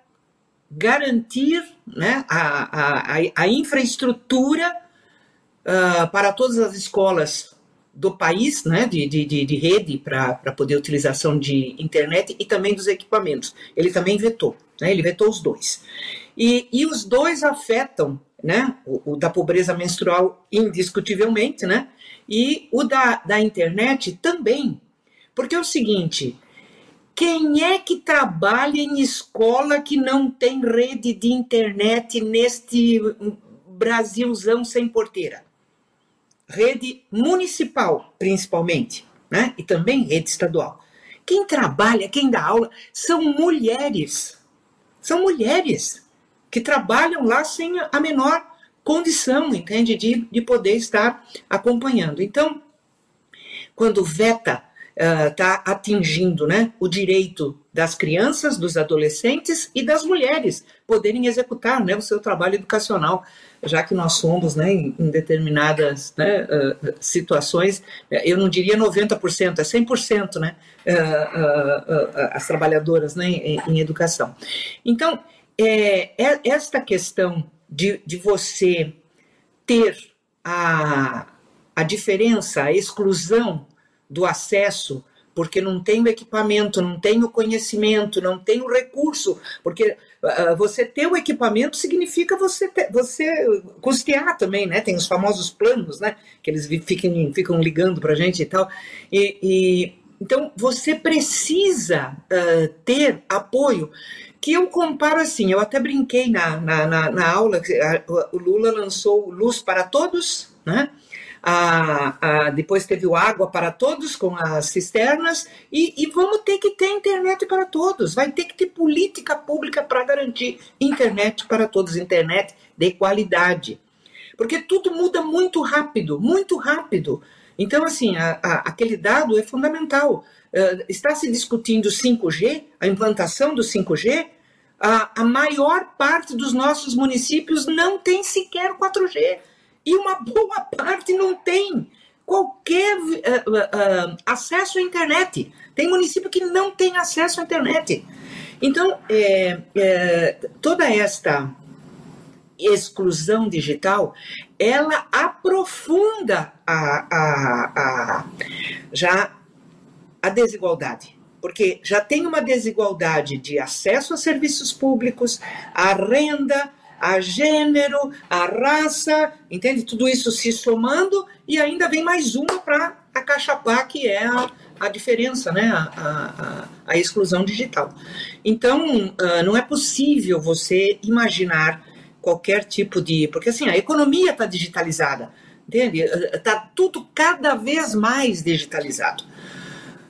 garantir né, a, a, a infraestrutura uh, para todas as escolas do país, né, de, de, de rede para poder utilização de internet e também dos equipamentos. Ele também vetou, né, ele vetou os dois. E, e os dois afetam, né, o, o, da pobreza menstrual indiscutivelmente, né, e o da, da internet também. Porque é o seguinte, quem é que trabalha em escola que não tem rede de internet neste Brasilzão sem porteira? Rede municipal, principalmente, né? e também rede estadual. Quem trabalha, quem dá aula, são mulheres. São mulheres que trabalham lá sem a menor condição, entende, de, de poder estar acompanhando. Então, quando veta está uh, atingindo né, o direito das crianças, dos adolescentes e das mulheres poderem executar né, o seu trabalho educacional, já que nós somos, né, em, determinadas né, uh, situações, eu não diria 90%, é 100%, né, uh, as trabalhadoras né, em, educação. Então, é, é, esta questão de, de você ter a, a diferença, a exclusão do acesso, porque não tem o equipamento, não tem o conhecimento, não tem o recurso, porque você ter o equipamento significa você, ter, você custear também, né? Tem os famosos planos, né? Que eles ficam, ficam ligando para a gente e tal. E, e, então você precisa uh, ter apoio que eu comparo assim, eu até brinquei na, na, na, na aula, o Lula lançou Luz para Todos, né? A, a, depois teve o água para todos com as cisternas e, e, vamos ter que ter internet para todos. Vai ter que ter política pública para garantir internet para todos, internet de qualidade. Porque tudo muda muito rápido, muito rápido. Então, assim, a, aquele dado é fundamental. Uh, está se discutindo 5G, a implantação do 5G, a, a maior parte dos nossos municípios não tem sequer 4G. E uma boa parte não tem qualquer uh, uh, acesso à internet. Tem município que não tem acesso à internet. Então, é, é, toda esta exclusão digital, ela aprofunda a, a, a, já a desigualdade porque já tem uma desigualdade de acesso a serviços públicos, a renda, a gênero, a raça, entende? Tudo isso se somando e ainda vem mais uma para acachapar, que é a, a diferença, né? A, a, a exclusão digital. Então, uh, não é possível você imaginar qualquer tipo de. Porque assim, a economia está digitalizada, entende? Está tudo cada vez mais digitalizado.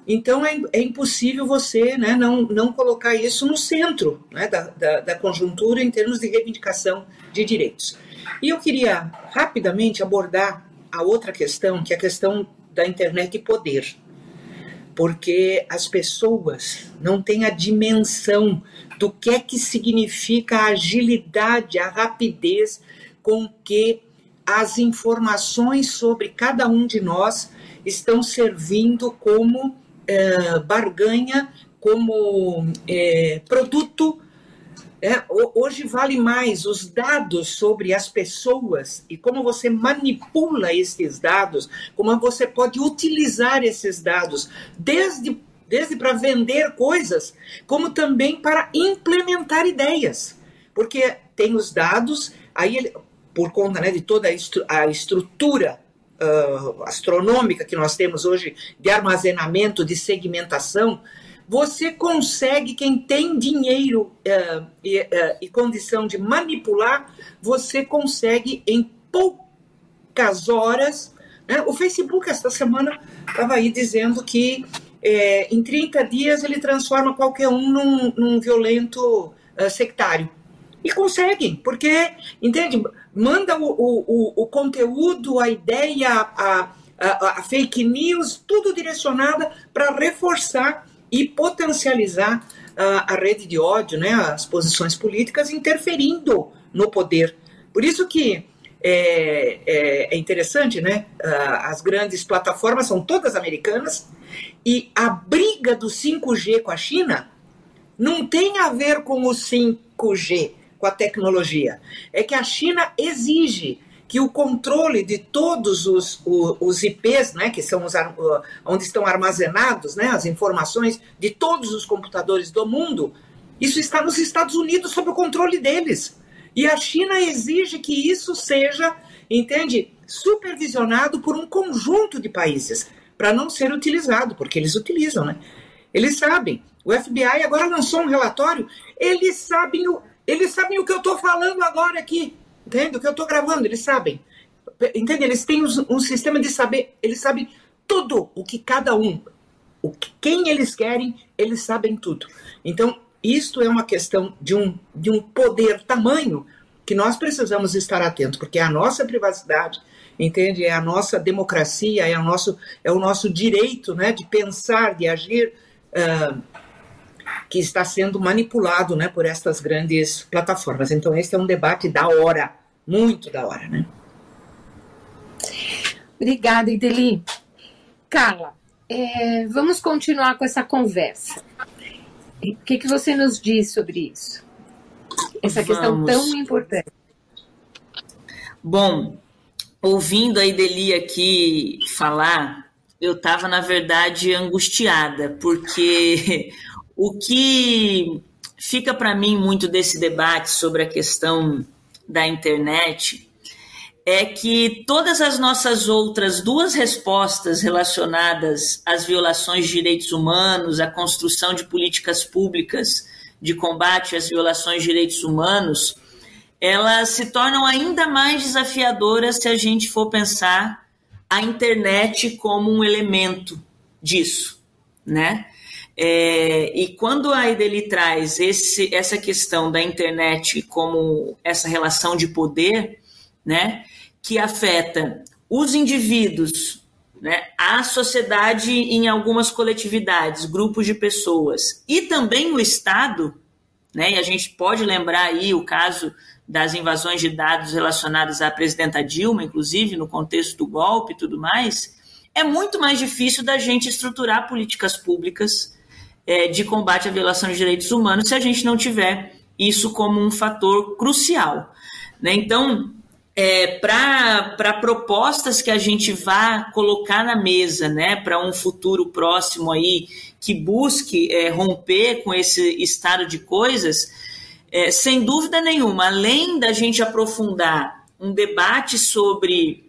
Então é, é impossível você né, não, não colocar isso no centro né, da, da, da conjuntura em termos de reivindicação de direitos. E eu queria rapidamente abordar a outra questão, que é a questão da internet e poder. Porque as pessoas não têm a dimensão do que é que significa a agilidade, a rapidez com que as informações sobre cada um de nós estão servindo como é, barganha como é, produto. É, hoje vale mais os dados sobre as pessoas e como você manipula esses dados, como você pode utilizar esses dados, desde, desde para vender coisas, como também para implementar ideias. Porque tem os dados, aí ele, por conta né, de toda a, estru a estrutura uh, astronômica que nós temos hoje de armazenamento, de segmentação, você consegue, quem tem dinheiro uh, e, uh, e, condição de manipular, você consegue em poucas horas. Né? O Facebook, esta semana, estava aí dizendo que é, em 30 dias ele transforma qualquer um num, num violento uh, sectário. E conseguem, porque, entende? Manda o, o, o conteúdo, a ideia, a, a, a fake news, tudo direcionada para reforçar e potencializar a, a rede de ódio, né, as posições políticas, interferindo no poder. Por isso que é, é, é, interessante, né? As grandes plataformas são todas americanas e a briga do 5G com a China não tem a ver com o 5G, com a tecnologia. É que a China exige que o controle de todos os, os, IPs, né, que são os, onde estão armazenados né, as informações de todos os computadores do mundo, isso está nos Estados Unidos sob o controle deles. E a China exige que isso seja, entende, supervisionado por um conjunto de países, para não ser utilizado, porque eles utilizam, né? Eles sabem. O FBI agora lançou um relatório, eles sabem o, eles sabem o que eu estou falando agora aqui, entende? O que eu estou gravando, eles sabem. Entende? Eles têm um sistema de saber, eles sabem tudo o que cada um, o que, quem eles querem, eles sabem tudo. Então, isto é uma questão de um, de um poder tamanho que nós precisamos estar atentos, porque é a nossa privacidade, entende? É a nossa democracia, é o nosso, é o nosso direito né, de pensar, de agir, uh, que está sendo manipulado né, por estas grandes plataformas. Então, esse é um debate da hora, muito da hora. Né? Obrigada, Ideli. Carla, é, vamos continuar com essa conversa. O que, que você nos diz sobre isso? Essa vamos. questão tão importante. Bom, ouvindo a Ideli aqui falar, eu estava, na verdade, angustiada, porque o que fica para mim muito desse debate sobre a questão da internet é que todas as nossas outras duas respostas relacionadas às violações de direitos humanos, à construção de políticas públicas de combate às violações de direitos humanos, elas se tornam ainda mais desafiadoras se a gente for pensar a internet como um elemento disso, né? É, e quando a Ideli traz esse, essa questão da internet como essa relação de poder, né? que afeta os indivíduos, né, a sociedade em algumas coletividades, grupos de pessoas, e também o Estado, né, e a gente pode lembrar aí o caso das invasões de dados relacionadas à presidenta Dilma, inclusive no contexto do golpe e tudo mais, é muito mais difícil da gente estruturar políticas públicas é, de combate à violação de direitos humanos se a gente não tiver isso como um fator crucial. Né? Então, é, para propostas que a gente vá colocar na mesa, né, para um futuro próximo aí que busque é, romper com esse estado de coisas, é, sem dúvida nenhuma, além da gente aprofundar um debate sobre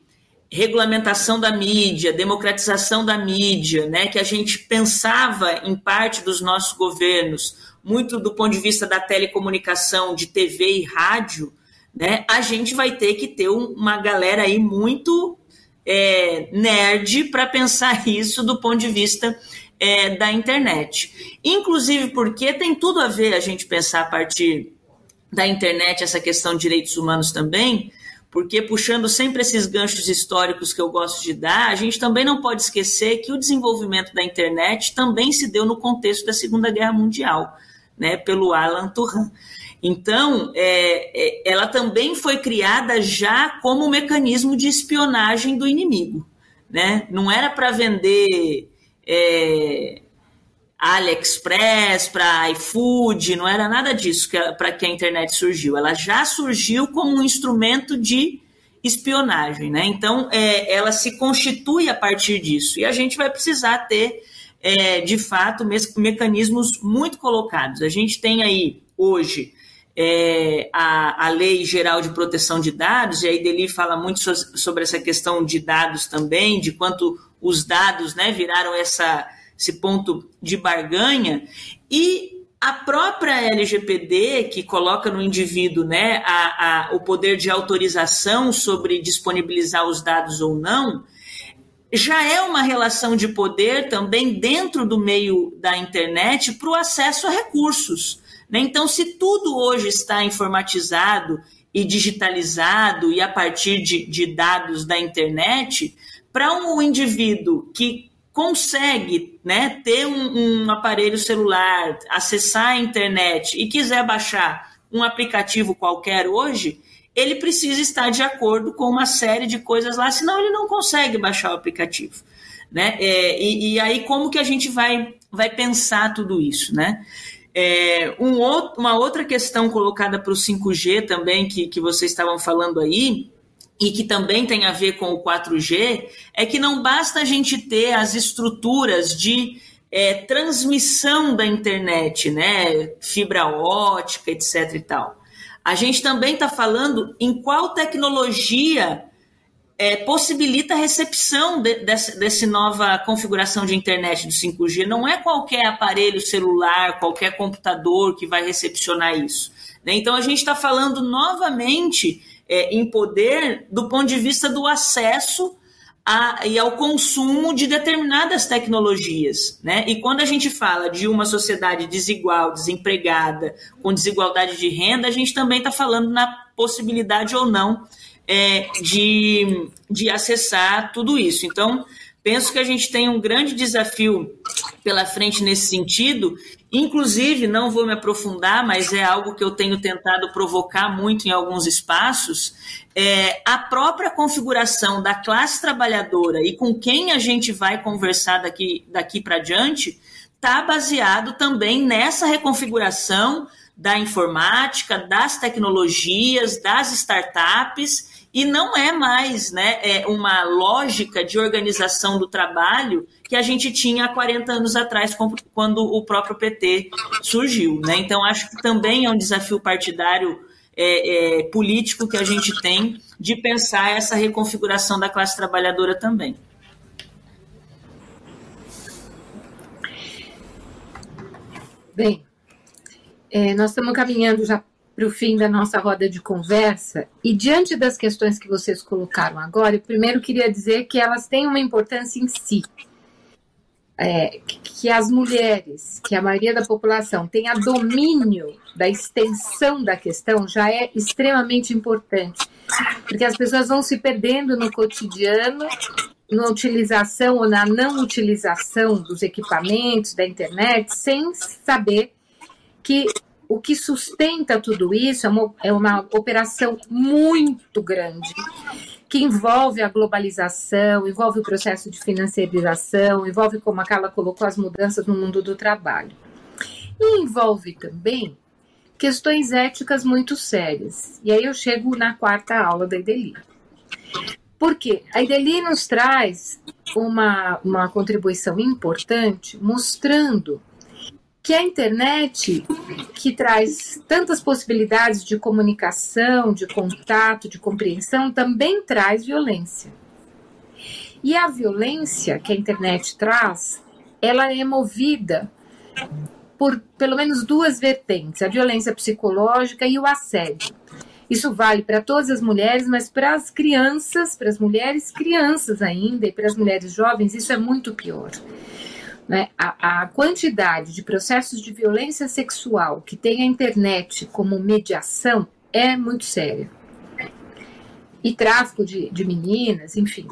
regulamentação da mídia, democratização da mídia, né, que a gente pensava em parte dos nossos governos, muito do ponto de vista da telecomunicação, de TV e rádio, né, a gente vai ter que ter uma galera aí muito é, nerd para pensar [LAUGHS] isso do ponto de vista é, da internet. Inclusive porque tem tudo a ver a gente pensar a partir da internet essa questão de direitos humanos também, porque puxando sempre esses ganchos históricos que eu gosto de dar, a gente também não pode esquecer que o desenvolvimento da internet também se deu no contexto da Segunda Guerra Mundial, né, pelo Alan Turan. Então, é, é, ela também foi criada já como um mecanismo de espionagem do inimigo. Né? Não era para vender é, AliExpress, para iFood, não era nada disso para que a internet surgiu. Ela já surgiu como um instrumento de espionagem. Né? Então, é, ela se constitui a partir disso. E a gente vai precisar ter, é, de fato, me mecanismos muito colocados. A gente tem aí, hoje, é, a, a Lei Geral de Proteção de Dados, e aí Deli fala muito so, sobre essa questão de dados também, de quanto os dados né, viraram essa, esse ponto de barganha, e a própria LGPD, que coloca no indivíduo né, a, a, o poder de autorização sobre disponibilizar os dados ou não, já é uma relação de poder também dentro do meio da internet para o acesso a recursos. Né? Então, se tudo hoje está informatizado e digitalizado e a partir de, de dados da internet, para um indivíduo que consegue né, ter um, um, aparelho celular, acessar a internet e quiser baixar um aplicativo qualquer hoje, ele precisa estar de acordo com uma série de coisas lá, senão ele não consegue baixar o aplicativo. Né? É, e, e, aí, como que a gente vai, vai pensar tudo isso? Né? É, um outro, uma outra questão colocada para o 5G também, que, que vocês estavam falando aí, e que também tem a ver com o 4G, é que não basta a gente ter as estruturas de é, transmissão da internet, né? Fibra ótica, etc. e tal. A gente também está falando em qual tecnologia é, possibilita a recepção de, dessa, nova configuração de internet do 5G. Não é qualquer aparelho celular, qualquer computador que vai recepcionar isso. Né? Então a gente está falando novamente é, em poder do ponto de vista do acesso a, e ao consumo de determinadas tecnologias. Né? E quando a gente fala de uma sociedade desigual, desempregada, com desigualdade de renda, a gente também está falando na possibilidade ou não é, de, de acessar tudo isso. Então, penso que a gente tem um grande desafio pela frente nesse sentido. Inclusive, não vou me aprofundar, mas é algo que eu tenho tentado provocar muito em alguns espaços, é, a própria configuração da classe trabalhadora e com quem a gente vai conversar daqui, daqui para diante está baseado também nessa reconfiguração da informática, das tecnologias, das startups, e não é mais né, é uma lógica de organização do trabalho que a gente tinha há 40 anos atrás, quando o próprio PT surgiu. Né? Então, acho que também é um desafio partidário é, é, político que a gente tem de pensar essa reconfiguração da classe trabalhadora também. Bem, é, nós estamos caminhando já para o fim da nossa roda de conversa e diante das questões que vocês colocaram agora, eu primeiro queria dizer que elas têm uma importância em si. É, que as mulheres, que a maioria da população tenha domínio da extensão da questão já é extremamente importante, porque as pessoas vão se perdendo no cotidiano, na utilização ou na não utilização dos equipamentos, da internet, sem saber que o que sustenta tudo isso é uma, é uma operação muito grande que envolve a globalização, envolve o processo de financiarização, envolve, como a Carla colocou, as mudanças no mundo do trabalho. E envolve também questões éticas muito sérias. E aí eu chego na quarta aula da IDELI. Porque a IDELI nos traz uma, uma contribuição importante mostrando que a internet, que traz tantas possibilidades de comunicação, de contato, de compreensão, também traz violência. E a violência que a internet traz, ela é movida por pelo menos duas vertentes: a violência psicológica e o assédio. Isso vale para todas as mulheres, mas para as crianças, para as mulheres crianças ainda e para as mulheres jovens, isso é muito pior. Né? A, a quantidade de processos de violência sexual que tem a internet como mediação é muito séria. E tráfico de, de meninas, enfim.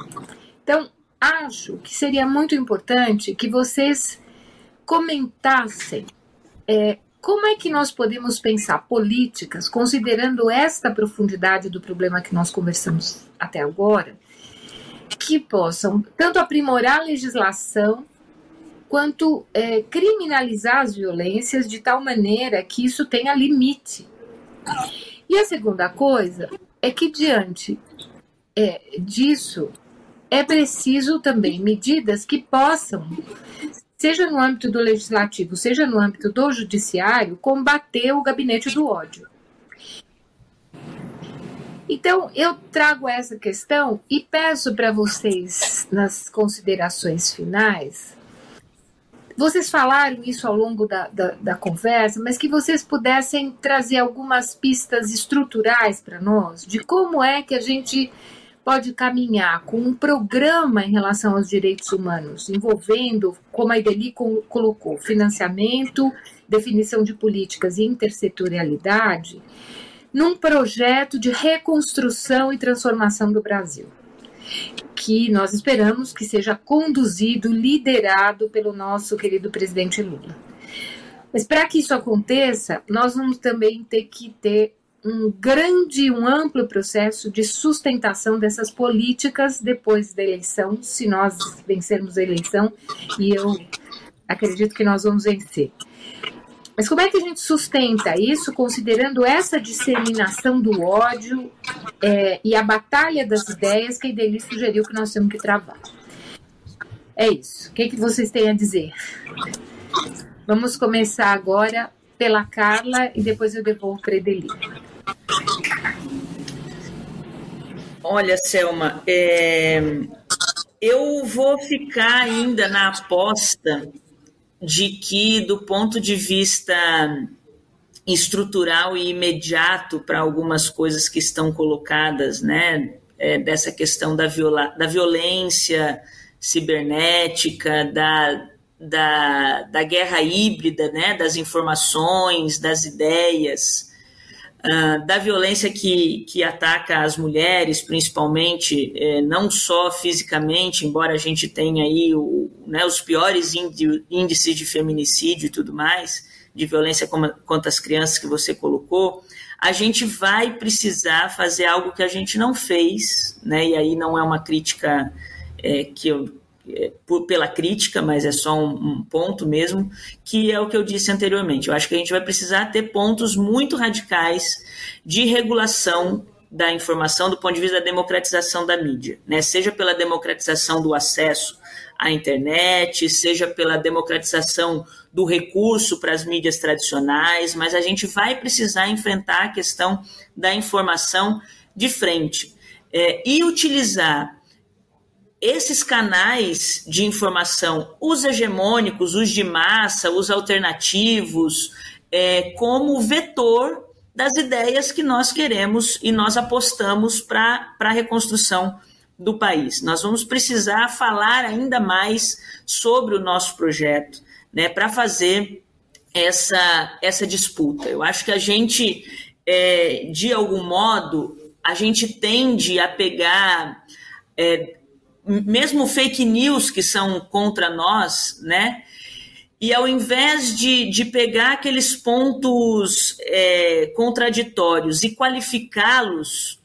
Então, acho que seria muito importante que vocês comentassem é, como é que nós podemos pensar políticas, considerando esta profundidade do problema que nós conversamos até agora, que possam tanto aprimorar a legislação quanto é, criminalizar as violências de tal maneira que isso tenha limite. E a segunda coisa é que, diante é, disso, é preciso também medidas que possam, seja no âmbito do legislativo, seja no âmbito do judiciário, combater o gabinete do ódio. Então, eu trago essa questão e peço para vocês, nas considerações finais, vocês falaram isso ao longo da, da, da conversa, mas que vocês pudessem trazer algumas pistas estruturais para nós de como é que a gente pode caminhar com um programa em relação aos direitos humanos, envolvendo, como a Ideli colocou, financiamento, definição de políticas e intersetorialidade, num projeto de reconstrução e transformação do Brasil que nós esperamos que seja conduzido, liderado pelo nosso querido presidente Lula. Mas para que isso aconteça, nós vamos também ter que ter um grande, um amplo processo de sustentação dessas políticas depois da eleição, se nós vencermos a eleição, e eu acredito que nós vamos vencer. Mas como é que a gente sustenta isso considerando essa disseminação do ódio é, e a batalha das ideias que a Ideli sugeriu que nós temos que travar? É isso. O que, é que vocês têm a dizer? Vamos começar agora pela Carla e depois eu devolvo para a Ideli. Olha, Selma, é... eu vou ficar ainda na aposta de que, do ponto de vista estrutural e imediato para algumas coisas que estão colocadas, né, é, dessa questão da, viola, da violência cibernética, da, da, da guerra híbrida, né, das informações, das ideias, uh, da violência que, que ataca as mulheres, principalmente, é, não só fisicamente, embora a gente tenha aí o, né, os piores índices de feminicídio e tudo mais, de violência contra as crianças que você colocou, a gente vai precisar fazer algo que a gente não fez, né? E aí não é uma crítica é, que eu pela crítica, mas é só um, um, ponto mesmo, que é o que eu disse anteriormente. Eu acho que a gente vai precisar ter pontos muito radicais de regulação da informação do ponto de vista da democratização da mídia, né? seja pela democratização do acesso à internet, seja pela democratização do recurso para as mídias tradicionais, mas a gente vai precisar enfrentar a questão da informação de frente é, e utilizar esses canais de informação, os hegemônicos, os de massa, os alternativos, é, como vetor das ideias que nós queremos e nós apostamos para a reconstrução do país. Nós vamos precisar falar ainda mais sobre o nosso projeto, né, para fazer essa, essa disputa. Eu acho que a gente, é, de algum modo, a gente tende a pegar é, mesmo fake news que são contra nós, né? E ao invés de, de pegar aqueles pontos é, contraditórios e qualificá-los,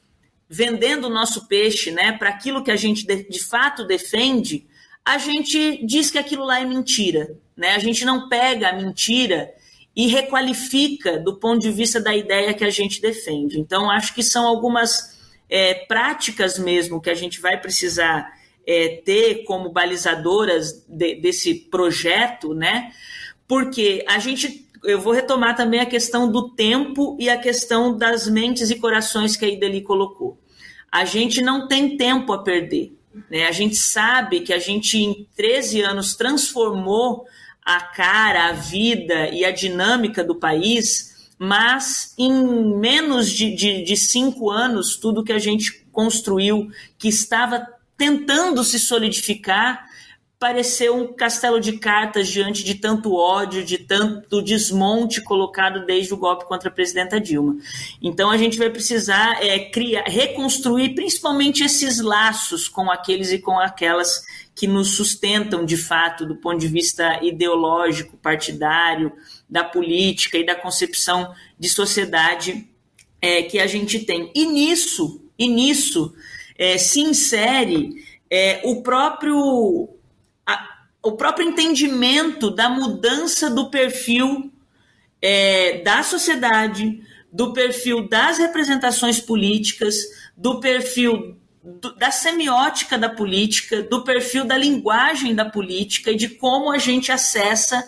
vendendo o nosso peixe né, para aquilo que a gente de, de, fato defende, a gente diz que aquilo lá é mentira. Né? A gente não pega a mentira e requalifica do ponto de vista da ideia que a gente defende. Então, acho que são algumas é, práticas mesmo que a gente vai precisar é, ter como balizadoras de, desse projeto, né? Porque a gente, eu vou retomar também a questão do tempo e a questão das mentes e corações que a Ideli colocou. A gente não tem tempo a perder. Né? A gente sabe que a gente, em 13 anos, transformou a cara, a vida e a dinâmica do país, mas em menos de, de, de cinco anos, tudo que a gente construiu, que estava tentando se solidificar, pareceu um castelo de cartas diante de tanto ódio, de tanto desmonte colocado desde o golpe contra a presidenta Dilma. Então a gente vai precisar é, criar, reconstruir principalmente esses laços com aqueles e com aquelas que nos sustentam de fato do ponto de vista ideológico, partidário, da política e da concepção de sociedade é, que a gente tem. E nisso, e nisso é, se insere é, o próprio a, o próprio entendimento da mudança do perfil é, da sociedade, do perfil das representações políticas, do perfil da semiótica da política, do perfil da linguagem da política e de como a gente acessa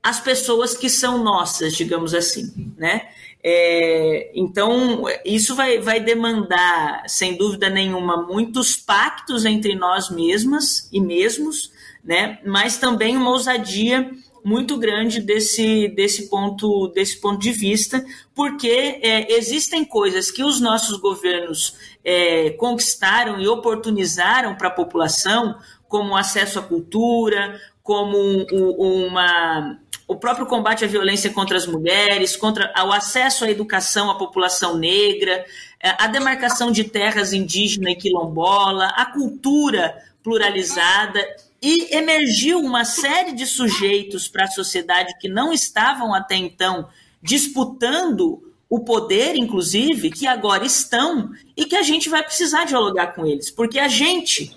as pessoas que são nossas, digamos assim, né? É, então, isso vai, vai demandar, sem dúvida nenhuma, muitos pactos entre nós mesmas e mesmos, né? mas também uma ousadia muito grande desse, desse, ponto, desse ponto de vista, porque é, existem coisas que os nossos governos é, conquistaram e oportunizaram para a população, como acesso à cultura, como um, uma o próprio combate à violência contra as mulheres, contra o acesso à educação à população negra, é, a demarcação de terras indígena e quilombola, a cultura pluralizada e emergiu uma série de sujeitos para a sociedade que não estavam até então disputando o poder, inclusive, que agora estão e que a gente vai precisar dialogar com eles, porque a gente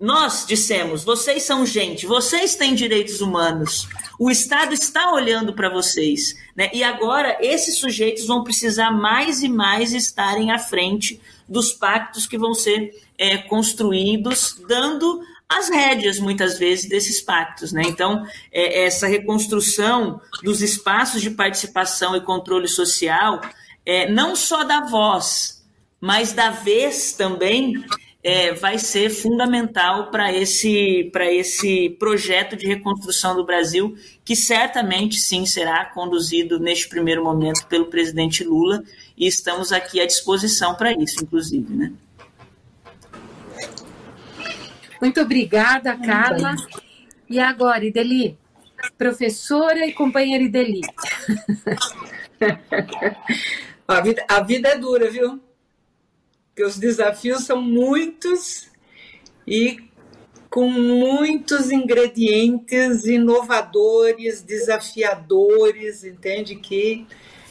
nós dissemos: vocês são gente, vocês têm direitos humanos, o Estado está olhando para vocês. Né? E agora esses sujeitos vão precisar mais e mais estarem à frente dos pactos que vão ser é, construídos, dando as rédeas, muitas vezes, desses pactos. Né? Então, é, essa reconstrução dos espaços de participação e controle social, é, não só da voz, mas da vez também, é, vai ser fundamental para esse, esse projeto de reconstrução do Brasil, que certamente sim será conduzido neste primeiro momento pelo presidente Lula, e estamos aqui à disposição para isso, inclusive. Né? Muito obrigada, Carla. E agora, Ideli, professora e companheira Ideli. [LAUGHS] a, vida, a vida é dura, viu? Porque os desafios são muitos e com muitos ingredientes inovadores, desafiadores, entende? Que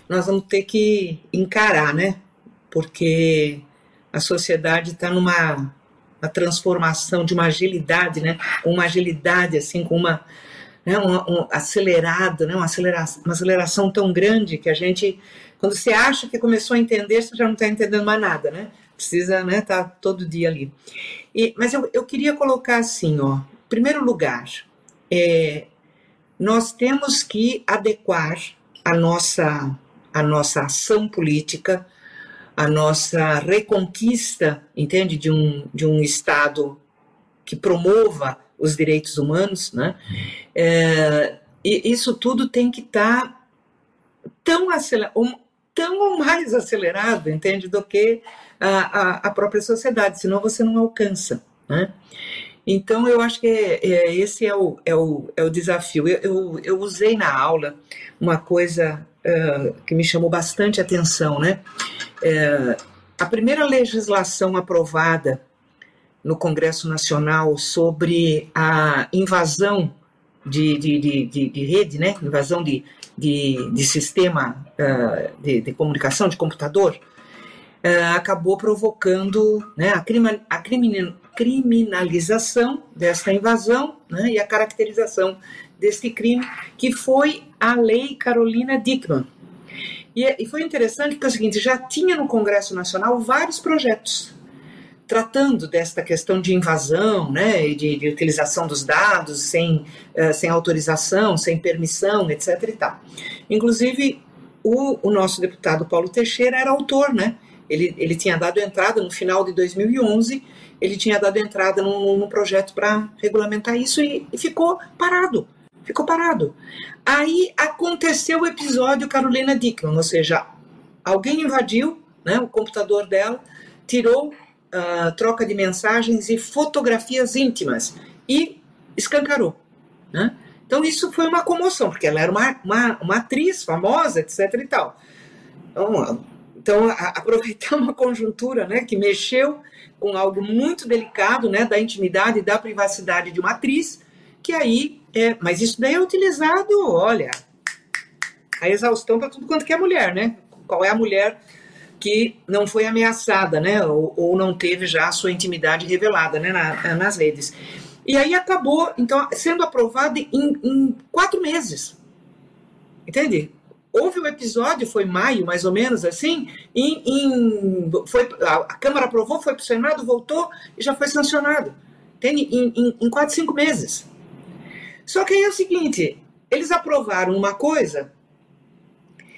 nós vamos ter que encarar, né? Porque a sociedade está numa uma transformação de uma agilidade, né? Uma agilidade assim, com uma, né? um, acelerado, né? Uma aceleração, uma aceleração tão grande que a gente, quando você acha que começou a entender, você já não está entendendo mais nada, né? Precisa, né? Tá todo dia ali. E, mas eu, eu queria colocar assim, ó. Em primeiro lugar, é, nós temos que adequar a nossa a nossa ação política, a nossa reconquista, entende, de um, de um Estado que promova os direitos humanos, né? É, e isso tudo tem que estar tá tão acelerado, tão mais acelerado, entende, do que a, a, a, própria sociedade, senão você não alcança, né? Então, eu acho que é, é, esse é o, é o, é o desafio. Eu, eu, eu usei na aula uma coisa uh, que me chamou bastante atenção, né? Uh, a primeira legislação aprovada no Congresso Nacional sobre a invasão de, de, de, de, de rede, né? invasão de, de, de sistema uh, de, de comunicação, de computador, uh, acabou provocando né, a, a criminalização desta invasão né, e a caracterização deste crime, que foi a Lei Carolina Dickmann. E, e foi interessante porque é o seguinte, já tinha no Congresso Nacional vários projetos tratando desta questão de invasão, né, de, de utilização dos dados sem, uh, sem autorização, sem permissão, etc. E tal. Inclusive, o, o nosso deputado Paulo Teixeira era autor, né? Ele, ele tinha dado entrada no final de 2011, ele tinha dado entrada num, num projeto para regulamentar isso e, e ficou parado. Ficou parado. Aí aconteceu o episódio Carolina Dickman, ou seja, alguém invadiu né, o computador dela, tirou uh, troca de mensagens e fotografias íntimas e escancarou. Né? Então isso foi uma comoção, porque ela era uma, uma, uma atriz famosa, etc. e tal. Então, então aproveitar [LAUGHS] uma conjuntura né, que mexeu com algo muito delicado né, da intimidade e da privacidade de uma atriz, que aí, é, mas isso daí é utilizado, olha, a exaustão para tudo quanto que é mulher, né? Qual é a mulher que não foi ameaçada, né, ou, ou não teve já a sua intimidade revelada, né, na, nas redes. E aí acabou, então, sendo aprovado em, em quatro meses, entende? Houve um episódio, foi maio, mais ou menos assim, em, em foi, a, a, Câmara aprovou, foi para o Senado, voltou e já foi sancionado. Entende? Em, em, em quatro, cinco meses. Só que aí é o seguinte, eles aprovaram uma coisa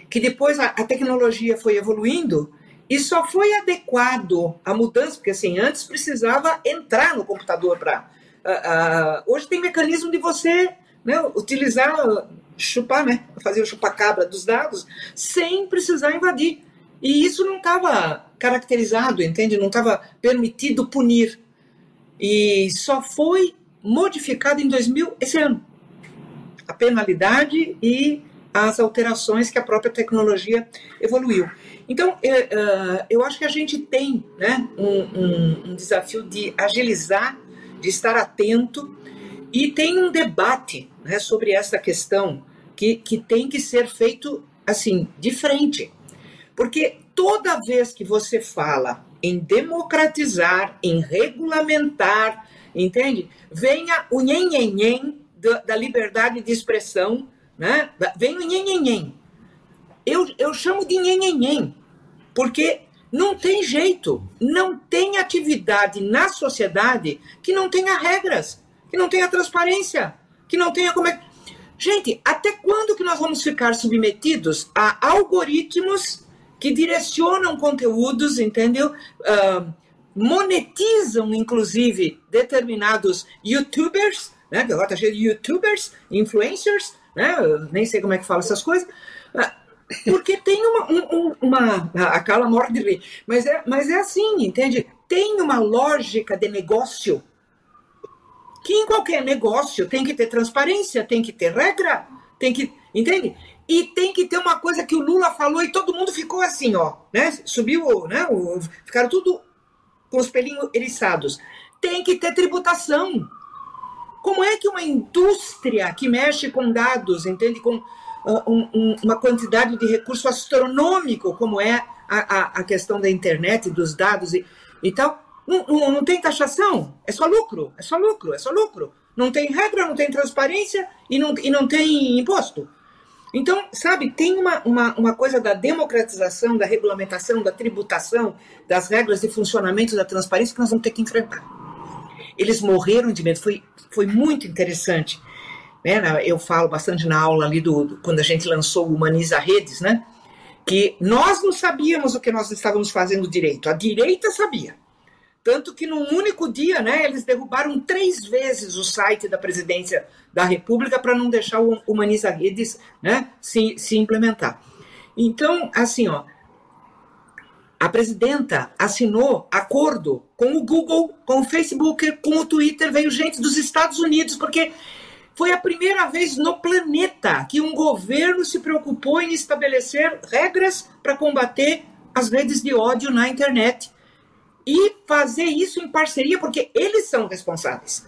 que depois a, a tecnologia foi evoluindo e só foi adequado à mudança, porque assim, antes precisava entrar no computador para. Uh, uh, hoje tem mecanismo de você né, utilizar, chupar, né, fazer o chupacabra dos dados sem precisar invadir. E isso não estava caracterizado, entende? Não estava permitido punir. E só foi modificado em 2000, esse ano. A penalidade e as alterações que a própria tecnologia evoluiu. Então, é, eu acho que a gente tem né, um, um, desafio de agilizar, de estar atento, e tem um debate né, sobre essa questão que, que tem que ser feito assim, de frente. Porque toda vez que você fala em democratizar, em regulamentar, entende? Venha o nhen, da, da liberdade de expressão né? Vem o nhenhenhen. Eu, eu chamo de nhenhenhen, porque não tem jeito, não tem atividade na sociedade que não tenha regras, que não tenha transparência, que não tenha como é... Gente, até quando que nós vamos ficar submetidos a algoritmos que direcionam conteúdos, entendeu? Uh, monetizam, inclusive, determinados youtubers, né? Que agora tá cheio de youtubers, influencers, né? Eu nem sei como é que fala essas coisas. Ah, porque tem uma. Um, uma a Carla morre de rir. Mas é, mas é assim, entende? Tem uma lógica de negócio que em qualquer negócio tem que ter transparência, tem que ter regra, tem que. Entende? E tem que ter uma coisa que o Lula falou e todo mundo ficou assim, ó, né? Subiu, né? O, ficaram tudo com os pelinhos eriçados. Tem que ter tributação. Como é que uma indústria que mexe com dados, entende? Com uh, um, um, uma quantidade de recurso astronômico, como é a, a, a questão da internet, dos dados e, e tal, não, não, tem taxação, é só lucro, é só lucro, é só lucro. Não tem regra, não tem transparência e não, e não tem imposto. Então, sabe, tem uma, uma, uma coisa da democratização, da regulamentação, da tributação, das regras de funcionamento da transparência que nós vamos ter que enfrentar. Eles morreram de medo, foi, foi muito interessante. Né? Eu falo bastante na aula ali do, do quando a gente lançou o Humaniza Redes, né? Que nós não sabíamos o que nós estávamos fazendo direito, a direita sabia. Tanto que num único dia, né, eles derrubaram três vezes o site da presidência da República para não deixar o Humaniza Redes né, se, se implementar. Então, assim, ó, a presidenta assinou acordo com o Google, com o Facebook, com o Twitter, veio gente dos Estados Unidos, porque foi a primeira vez no planeta que um governo se preocupou em estabelecer regras para combater as redes de ódio na internet e fazer isso em parceria, porque eles são responsáveis.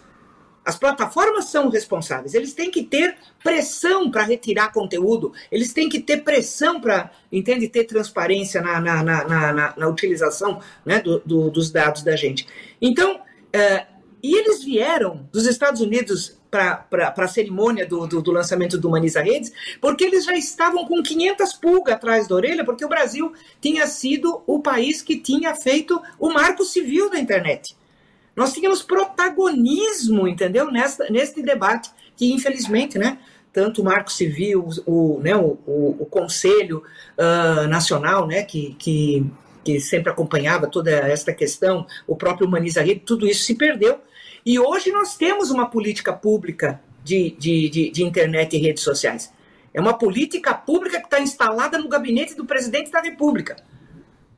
As plataformas são responsáveis, eles têm que ter pressão para retirar conteúdo, eles têm que ter pressão para, entende, ter transparência na, na, na, na, na utilização né, do, do, dos dados da gente. Então, uh, e eles vieram dos Estados Unidos para a cerimônia do, do, do, lançamento do Humaniza Redes, porque eles já estavam com 500 pulgas atrás da orelha, porque o Brasil tinha sido o país que tinha feito o marco civil da internet. Nós tínhamos protagonismo, entendeu? Nesta, neste debate, que infelizmente, né? Tanto o Marco Civil, o, né, o, o, o Conselho uh, Nacional, né, que, que, que sempre acompanhava toda esta questão, o próprio Humaniza Rede, tudo isso se perdeu e hoje nós temos uma política pública de, de, de, de internet e redes sociais. É uma política pública que está instalada no gabinete do presidente da República,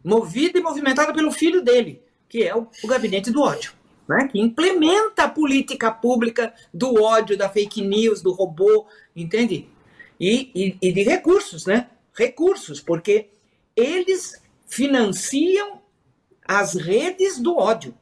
movida e movimentada pelo filho dele, que é o, o gabinete do ódio, né? que implementa a política pública do ódio, da fake news, do robô, entende? E, e, e de recursos, né? Recursos, porque eles financiam as redes do ódio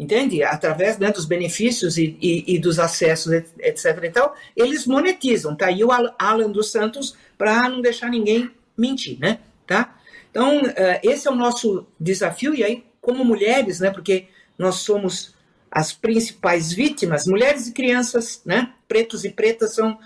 entende? Através né, dos benefícios e, e, e, dos acessos, etc. e tal, eles monetizam. Tá aí o Alan dos Santos para não deixar ninguém mentir, né? Tá? Então, uh, esse é o nosso desafio, e aí, como mulheres, né? Porque nós somos as principais vítimas, mulheres e crianças, né? Pretos e pretas são uh,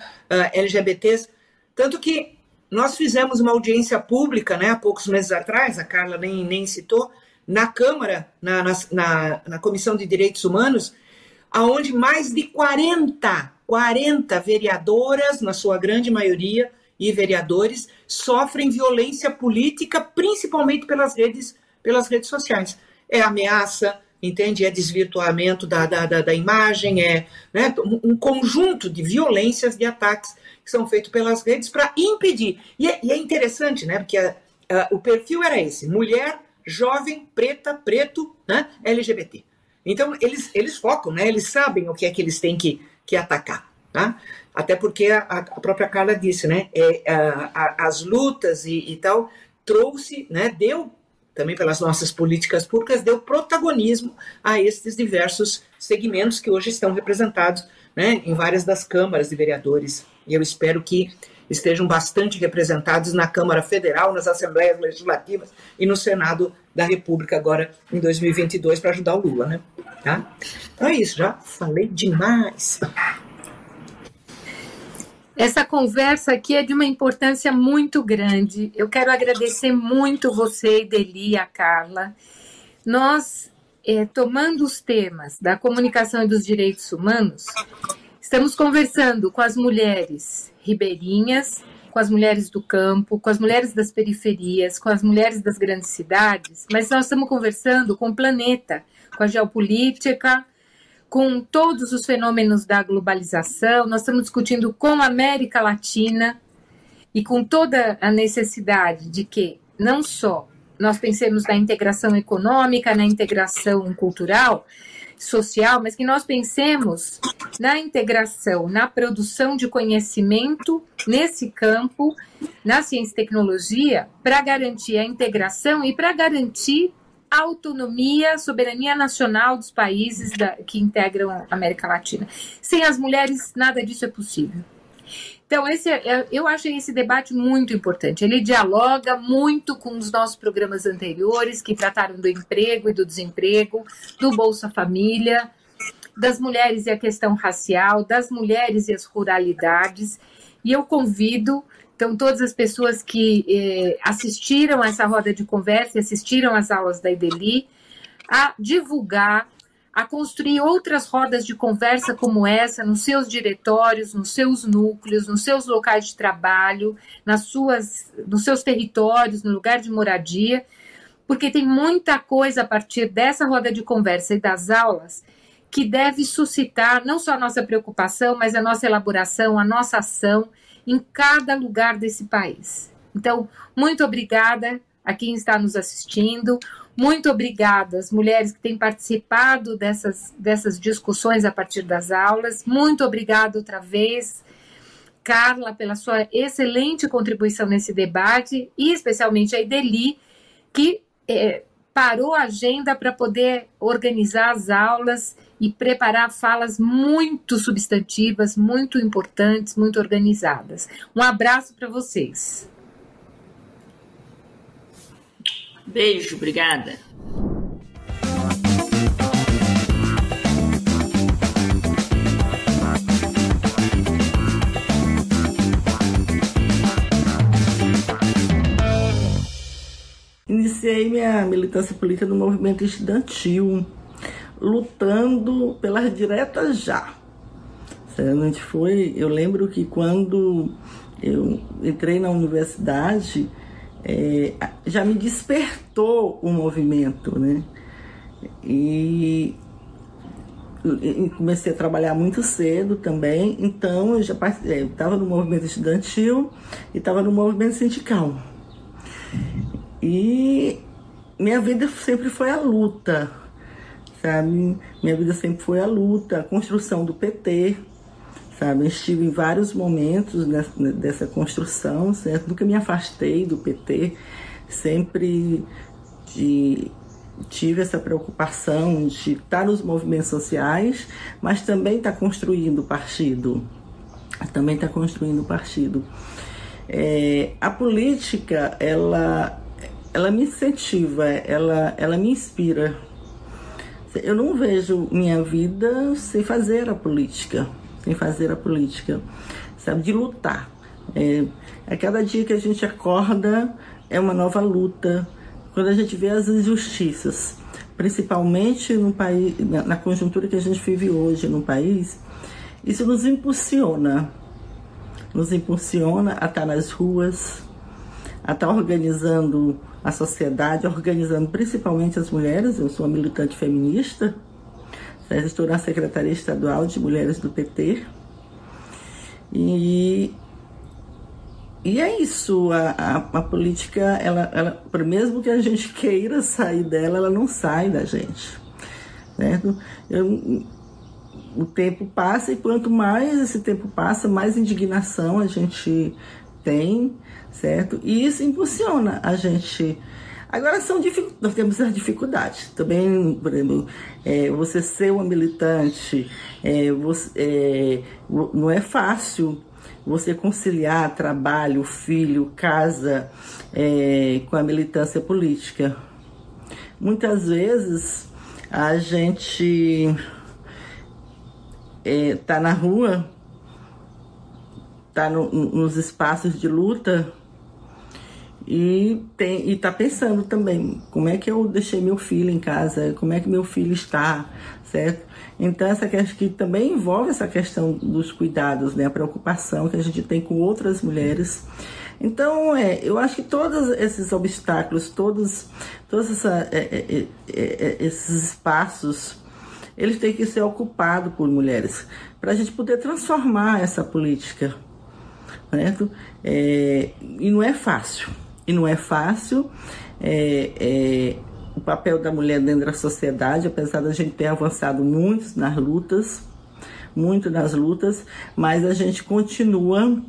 LGBTs. Tanto que nós fizemos uma audiência pública, né? Há poucos meses atrás, a Carla nem, nem citou, na Câmara, na, na, na Comissão de Direitos Humanos, aonde mais de 40, 40 vereadoras, na sua grande maioria, e vereadores, sofrem violência política, principalmente pelas redes, pelas redes sociais. É ameaça, entende? É desvirtuamento da, da, da, da imagem, é né, um conjunto de violências, de ataques que são feitos pelas redes para impedir. E é, e é, interessante, né? Porque a, a, o perfil era esse: mulher jovem, preta, preto, né, LGBT. Então, eles, eles focam, né, eles sabem o que é que eles têm que, que atacar. Tá? Até porque a, a própria Carla disse, né, é, a, a, as lutas e, e, tal trouxe, né, deu também pelas nossas políticas públicas, deu protagonismo a estes diversos segmentos que hoje estão representados né, em várias das câmaras de vereadores. E eu espero que estejam bastante representados na Câmara Federal, nas Assembleias Legislativas e no Senado da República agora em 2022 para ajudar o Lula, né? Tá? Então é isso, já falei demais. Essa conversa aqui é de uma importância muito grande. Eu quero agradecer muito você, e a Carla. Nós, é, tomando os temas da comunicação e dos direitos humanos, estamos conversando com as mulheres ribeirinhas, com as mulheres do campo, com as mulheres das periferias, com as mulheres das grandes cidades, mas nós estamos conversando com o planeta, com a geopolítica, com todos os fenômenos da globalização, nós estamos discutindo com a América Latina e com toda a necessidade de que não só nós pensemos na integração econômica, na integração cultural, social, mas que nós pensemos na integração, na produção de conhecimento nesse campo, na ciência e tecnologia, para garantir a integração e para garantir a autonomia, soberania nacional dos países da, que integram a América Latina. Sem as mulheres, nada disso é possível. Então, esse é, é, eu achei esse debate muito importante. Ele dialoga muito com os nossos programas anteriores, que trataram do emprego e do desemprego, do Bolsa Família, das mulheres e a questão racial, das mulheres e as ruralidades. E eu convido, então, todas as pessoas que eh, assistiram a essa roda de conversa assistiram às aulas da IDELI, a divulgar a construir outras rodas de conversa como essa nos seus diretórios, nos seus núcleos, nos seus locais de trabalho, nas suas, nos seus territórios, no lugar de moradia, porque tem muita coisa a partir dessa roda de conversa e das aulas que deve suscitar não só a nossa preocupação, mas a nossa elaboração, a nossa ação em cada lugar desse país. Então, muito obrigada a quem está nos assistindo. Muito obrigada às mulheres que têm participado dessas, dessas discussões a partir das aulas. Muito obrigada outra vez, Carla, pela sua excelente contribuição nesse debate e especialmente a Ideli, que é, parou a agenda para poder organizar as aulas e preparar falas muito substantivas, muito importantes, muito organizadas. Um abraço para vocês. Beijo, obrigada. Iniciei minha militância política no movimento estudantil, lutando pelas diretas já. A gente foi, eu lembro que quando eu entrei na universidade, é, já me despertou o movimento, né? E, e, comecei a trabalhar muito cedo também, então eu já estava é, no movimento estudantil e estava no movimento sindical. E minha vida sempre foi a luta, sabe? Minha vida sempre foi a luta, a construção do PT, sabe? Eu estive em vários momentos dessa construção, certo? Nunca me afastei do PT, sempre de, tive essa preocupação de estar nos movimentos sociais, mas também estar tá construindo o partido, também está construindo o partido. É, a política, ela, ela me incentiva, ela, ela me inspira. Eu não vejo minha vida sem fazer a política em fazer a política, sabe? De lutar. É, a cada dia que a gente acorda é uma nova luta. Quando a gente vê as injustiças, principalmente no país, na, na conjuntura que a gente vive hoje no país, isso nos impulsiona, nos impulsiona a estar nas ruas, a estar organizando a sociedade, organizando principalmente as mulheres. Eu sou uma militante feminista, estou na Secretaria Estadual de Mulheres do PT. E, e é isso, a, a, a, política, ela, ela, mesmo que a gente queira sair dela, ela não sai da gente. Certo? Eu, o tempo passa e quanto mais esse tempo passa, mais indignação a gente tem, certo? E isso impulsiona a gente Agora são nós temos as dificuldades. Também, por exemplo, é, você ser uma militante, é, você, é, não é fácil você conciliar trabalho, filho, casa é, com a militância política. Muitas vezes a gente está é, na rua, está no, nos espaços de luta e tem e tá pensando também como é que eu deixei meu filho em casa, como é que meu filho está, certo? Então essa questão que também envolve essa questão dos cuidados, né, a preocupação que a gente tem com outras mulheres. Então, é, eu acho que todos esses obstáculos, todos, todos essa, é, é, é, é esses espaços, eles têm que ser ocupados por mulheres, para a gente poder transformar essa política. Certo? É, e não é fácil e não é fácil. É, é, o papel da mulher dentro da sociedade, apesar da gente ter avançado muito nas lutas, muito nas lutas, mas a gente continua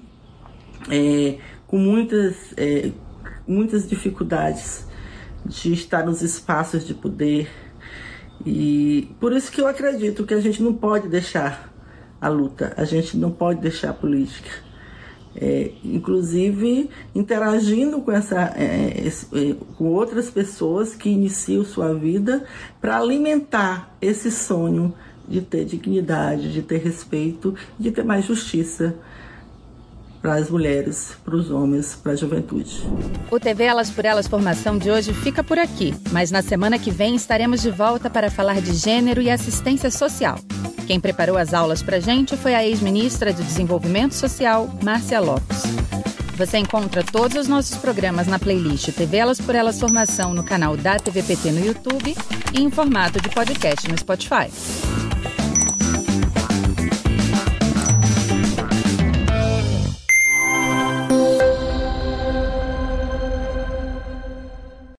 é, com muitas, é, muitas dificuldades de estar nos espaços de poder. E por isso que eu acredito que a gente não pode deixar a luta, a gente não pode deixar a política. É, inclusive interagindo com, essa, é, esse, é, com outras pessoas que iniciam sua vida para alimentar esse sonho de ter dignidade, de ter respeito, de ter mais justiça para as mulheres, para os homens, para a juventude. O TV Elas por Elas Formação de hoje fica por aqui, mas na semana que vem estaremos de volta para falar de gênero e assistência social. Quem preparou as aulas para gente foi a ex-ministra de Desenvolvimento Social, Márcia Lopes. Você encontra todos os nossos programas na playlist TV Elas por Elas Formação no canal da TVPT no YouTube e em formato de podcast no Spotify.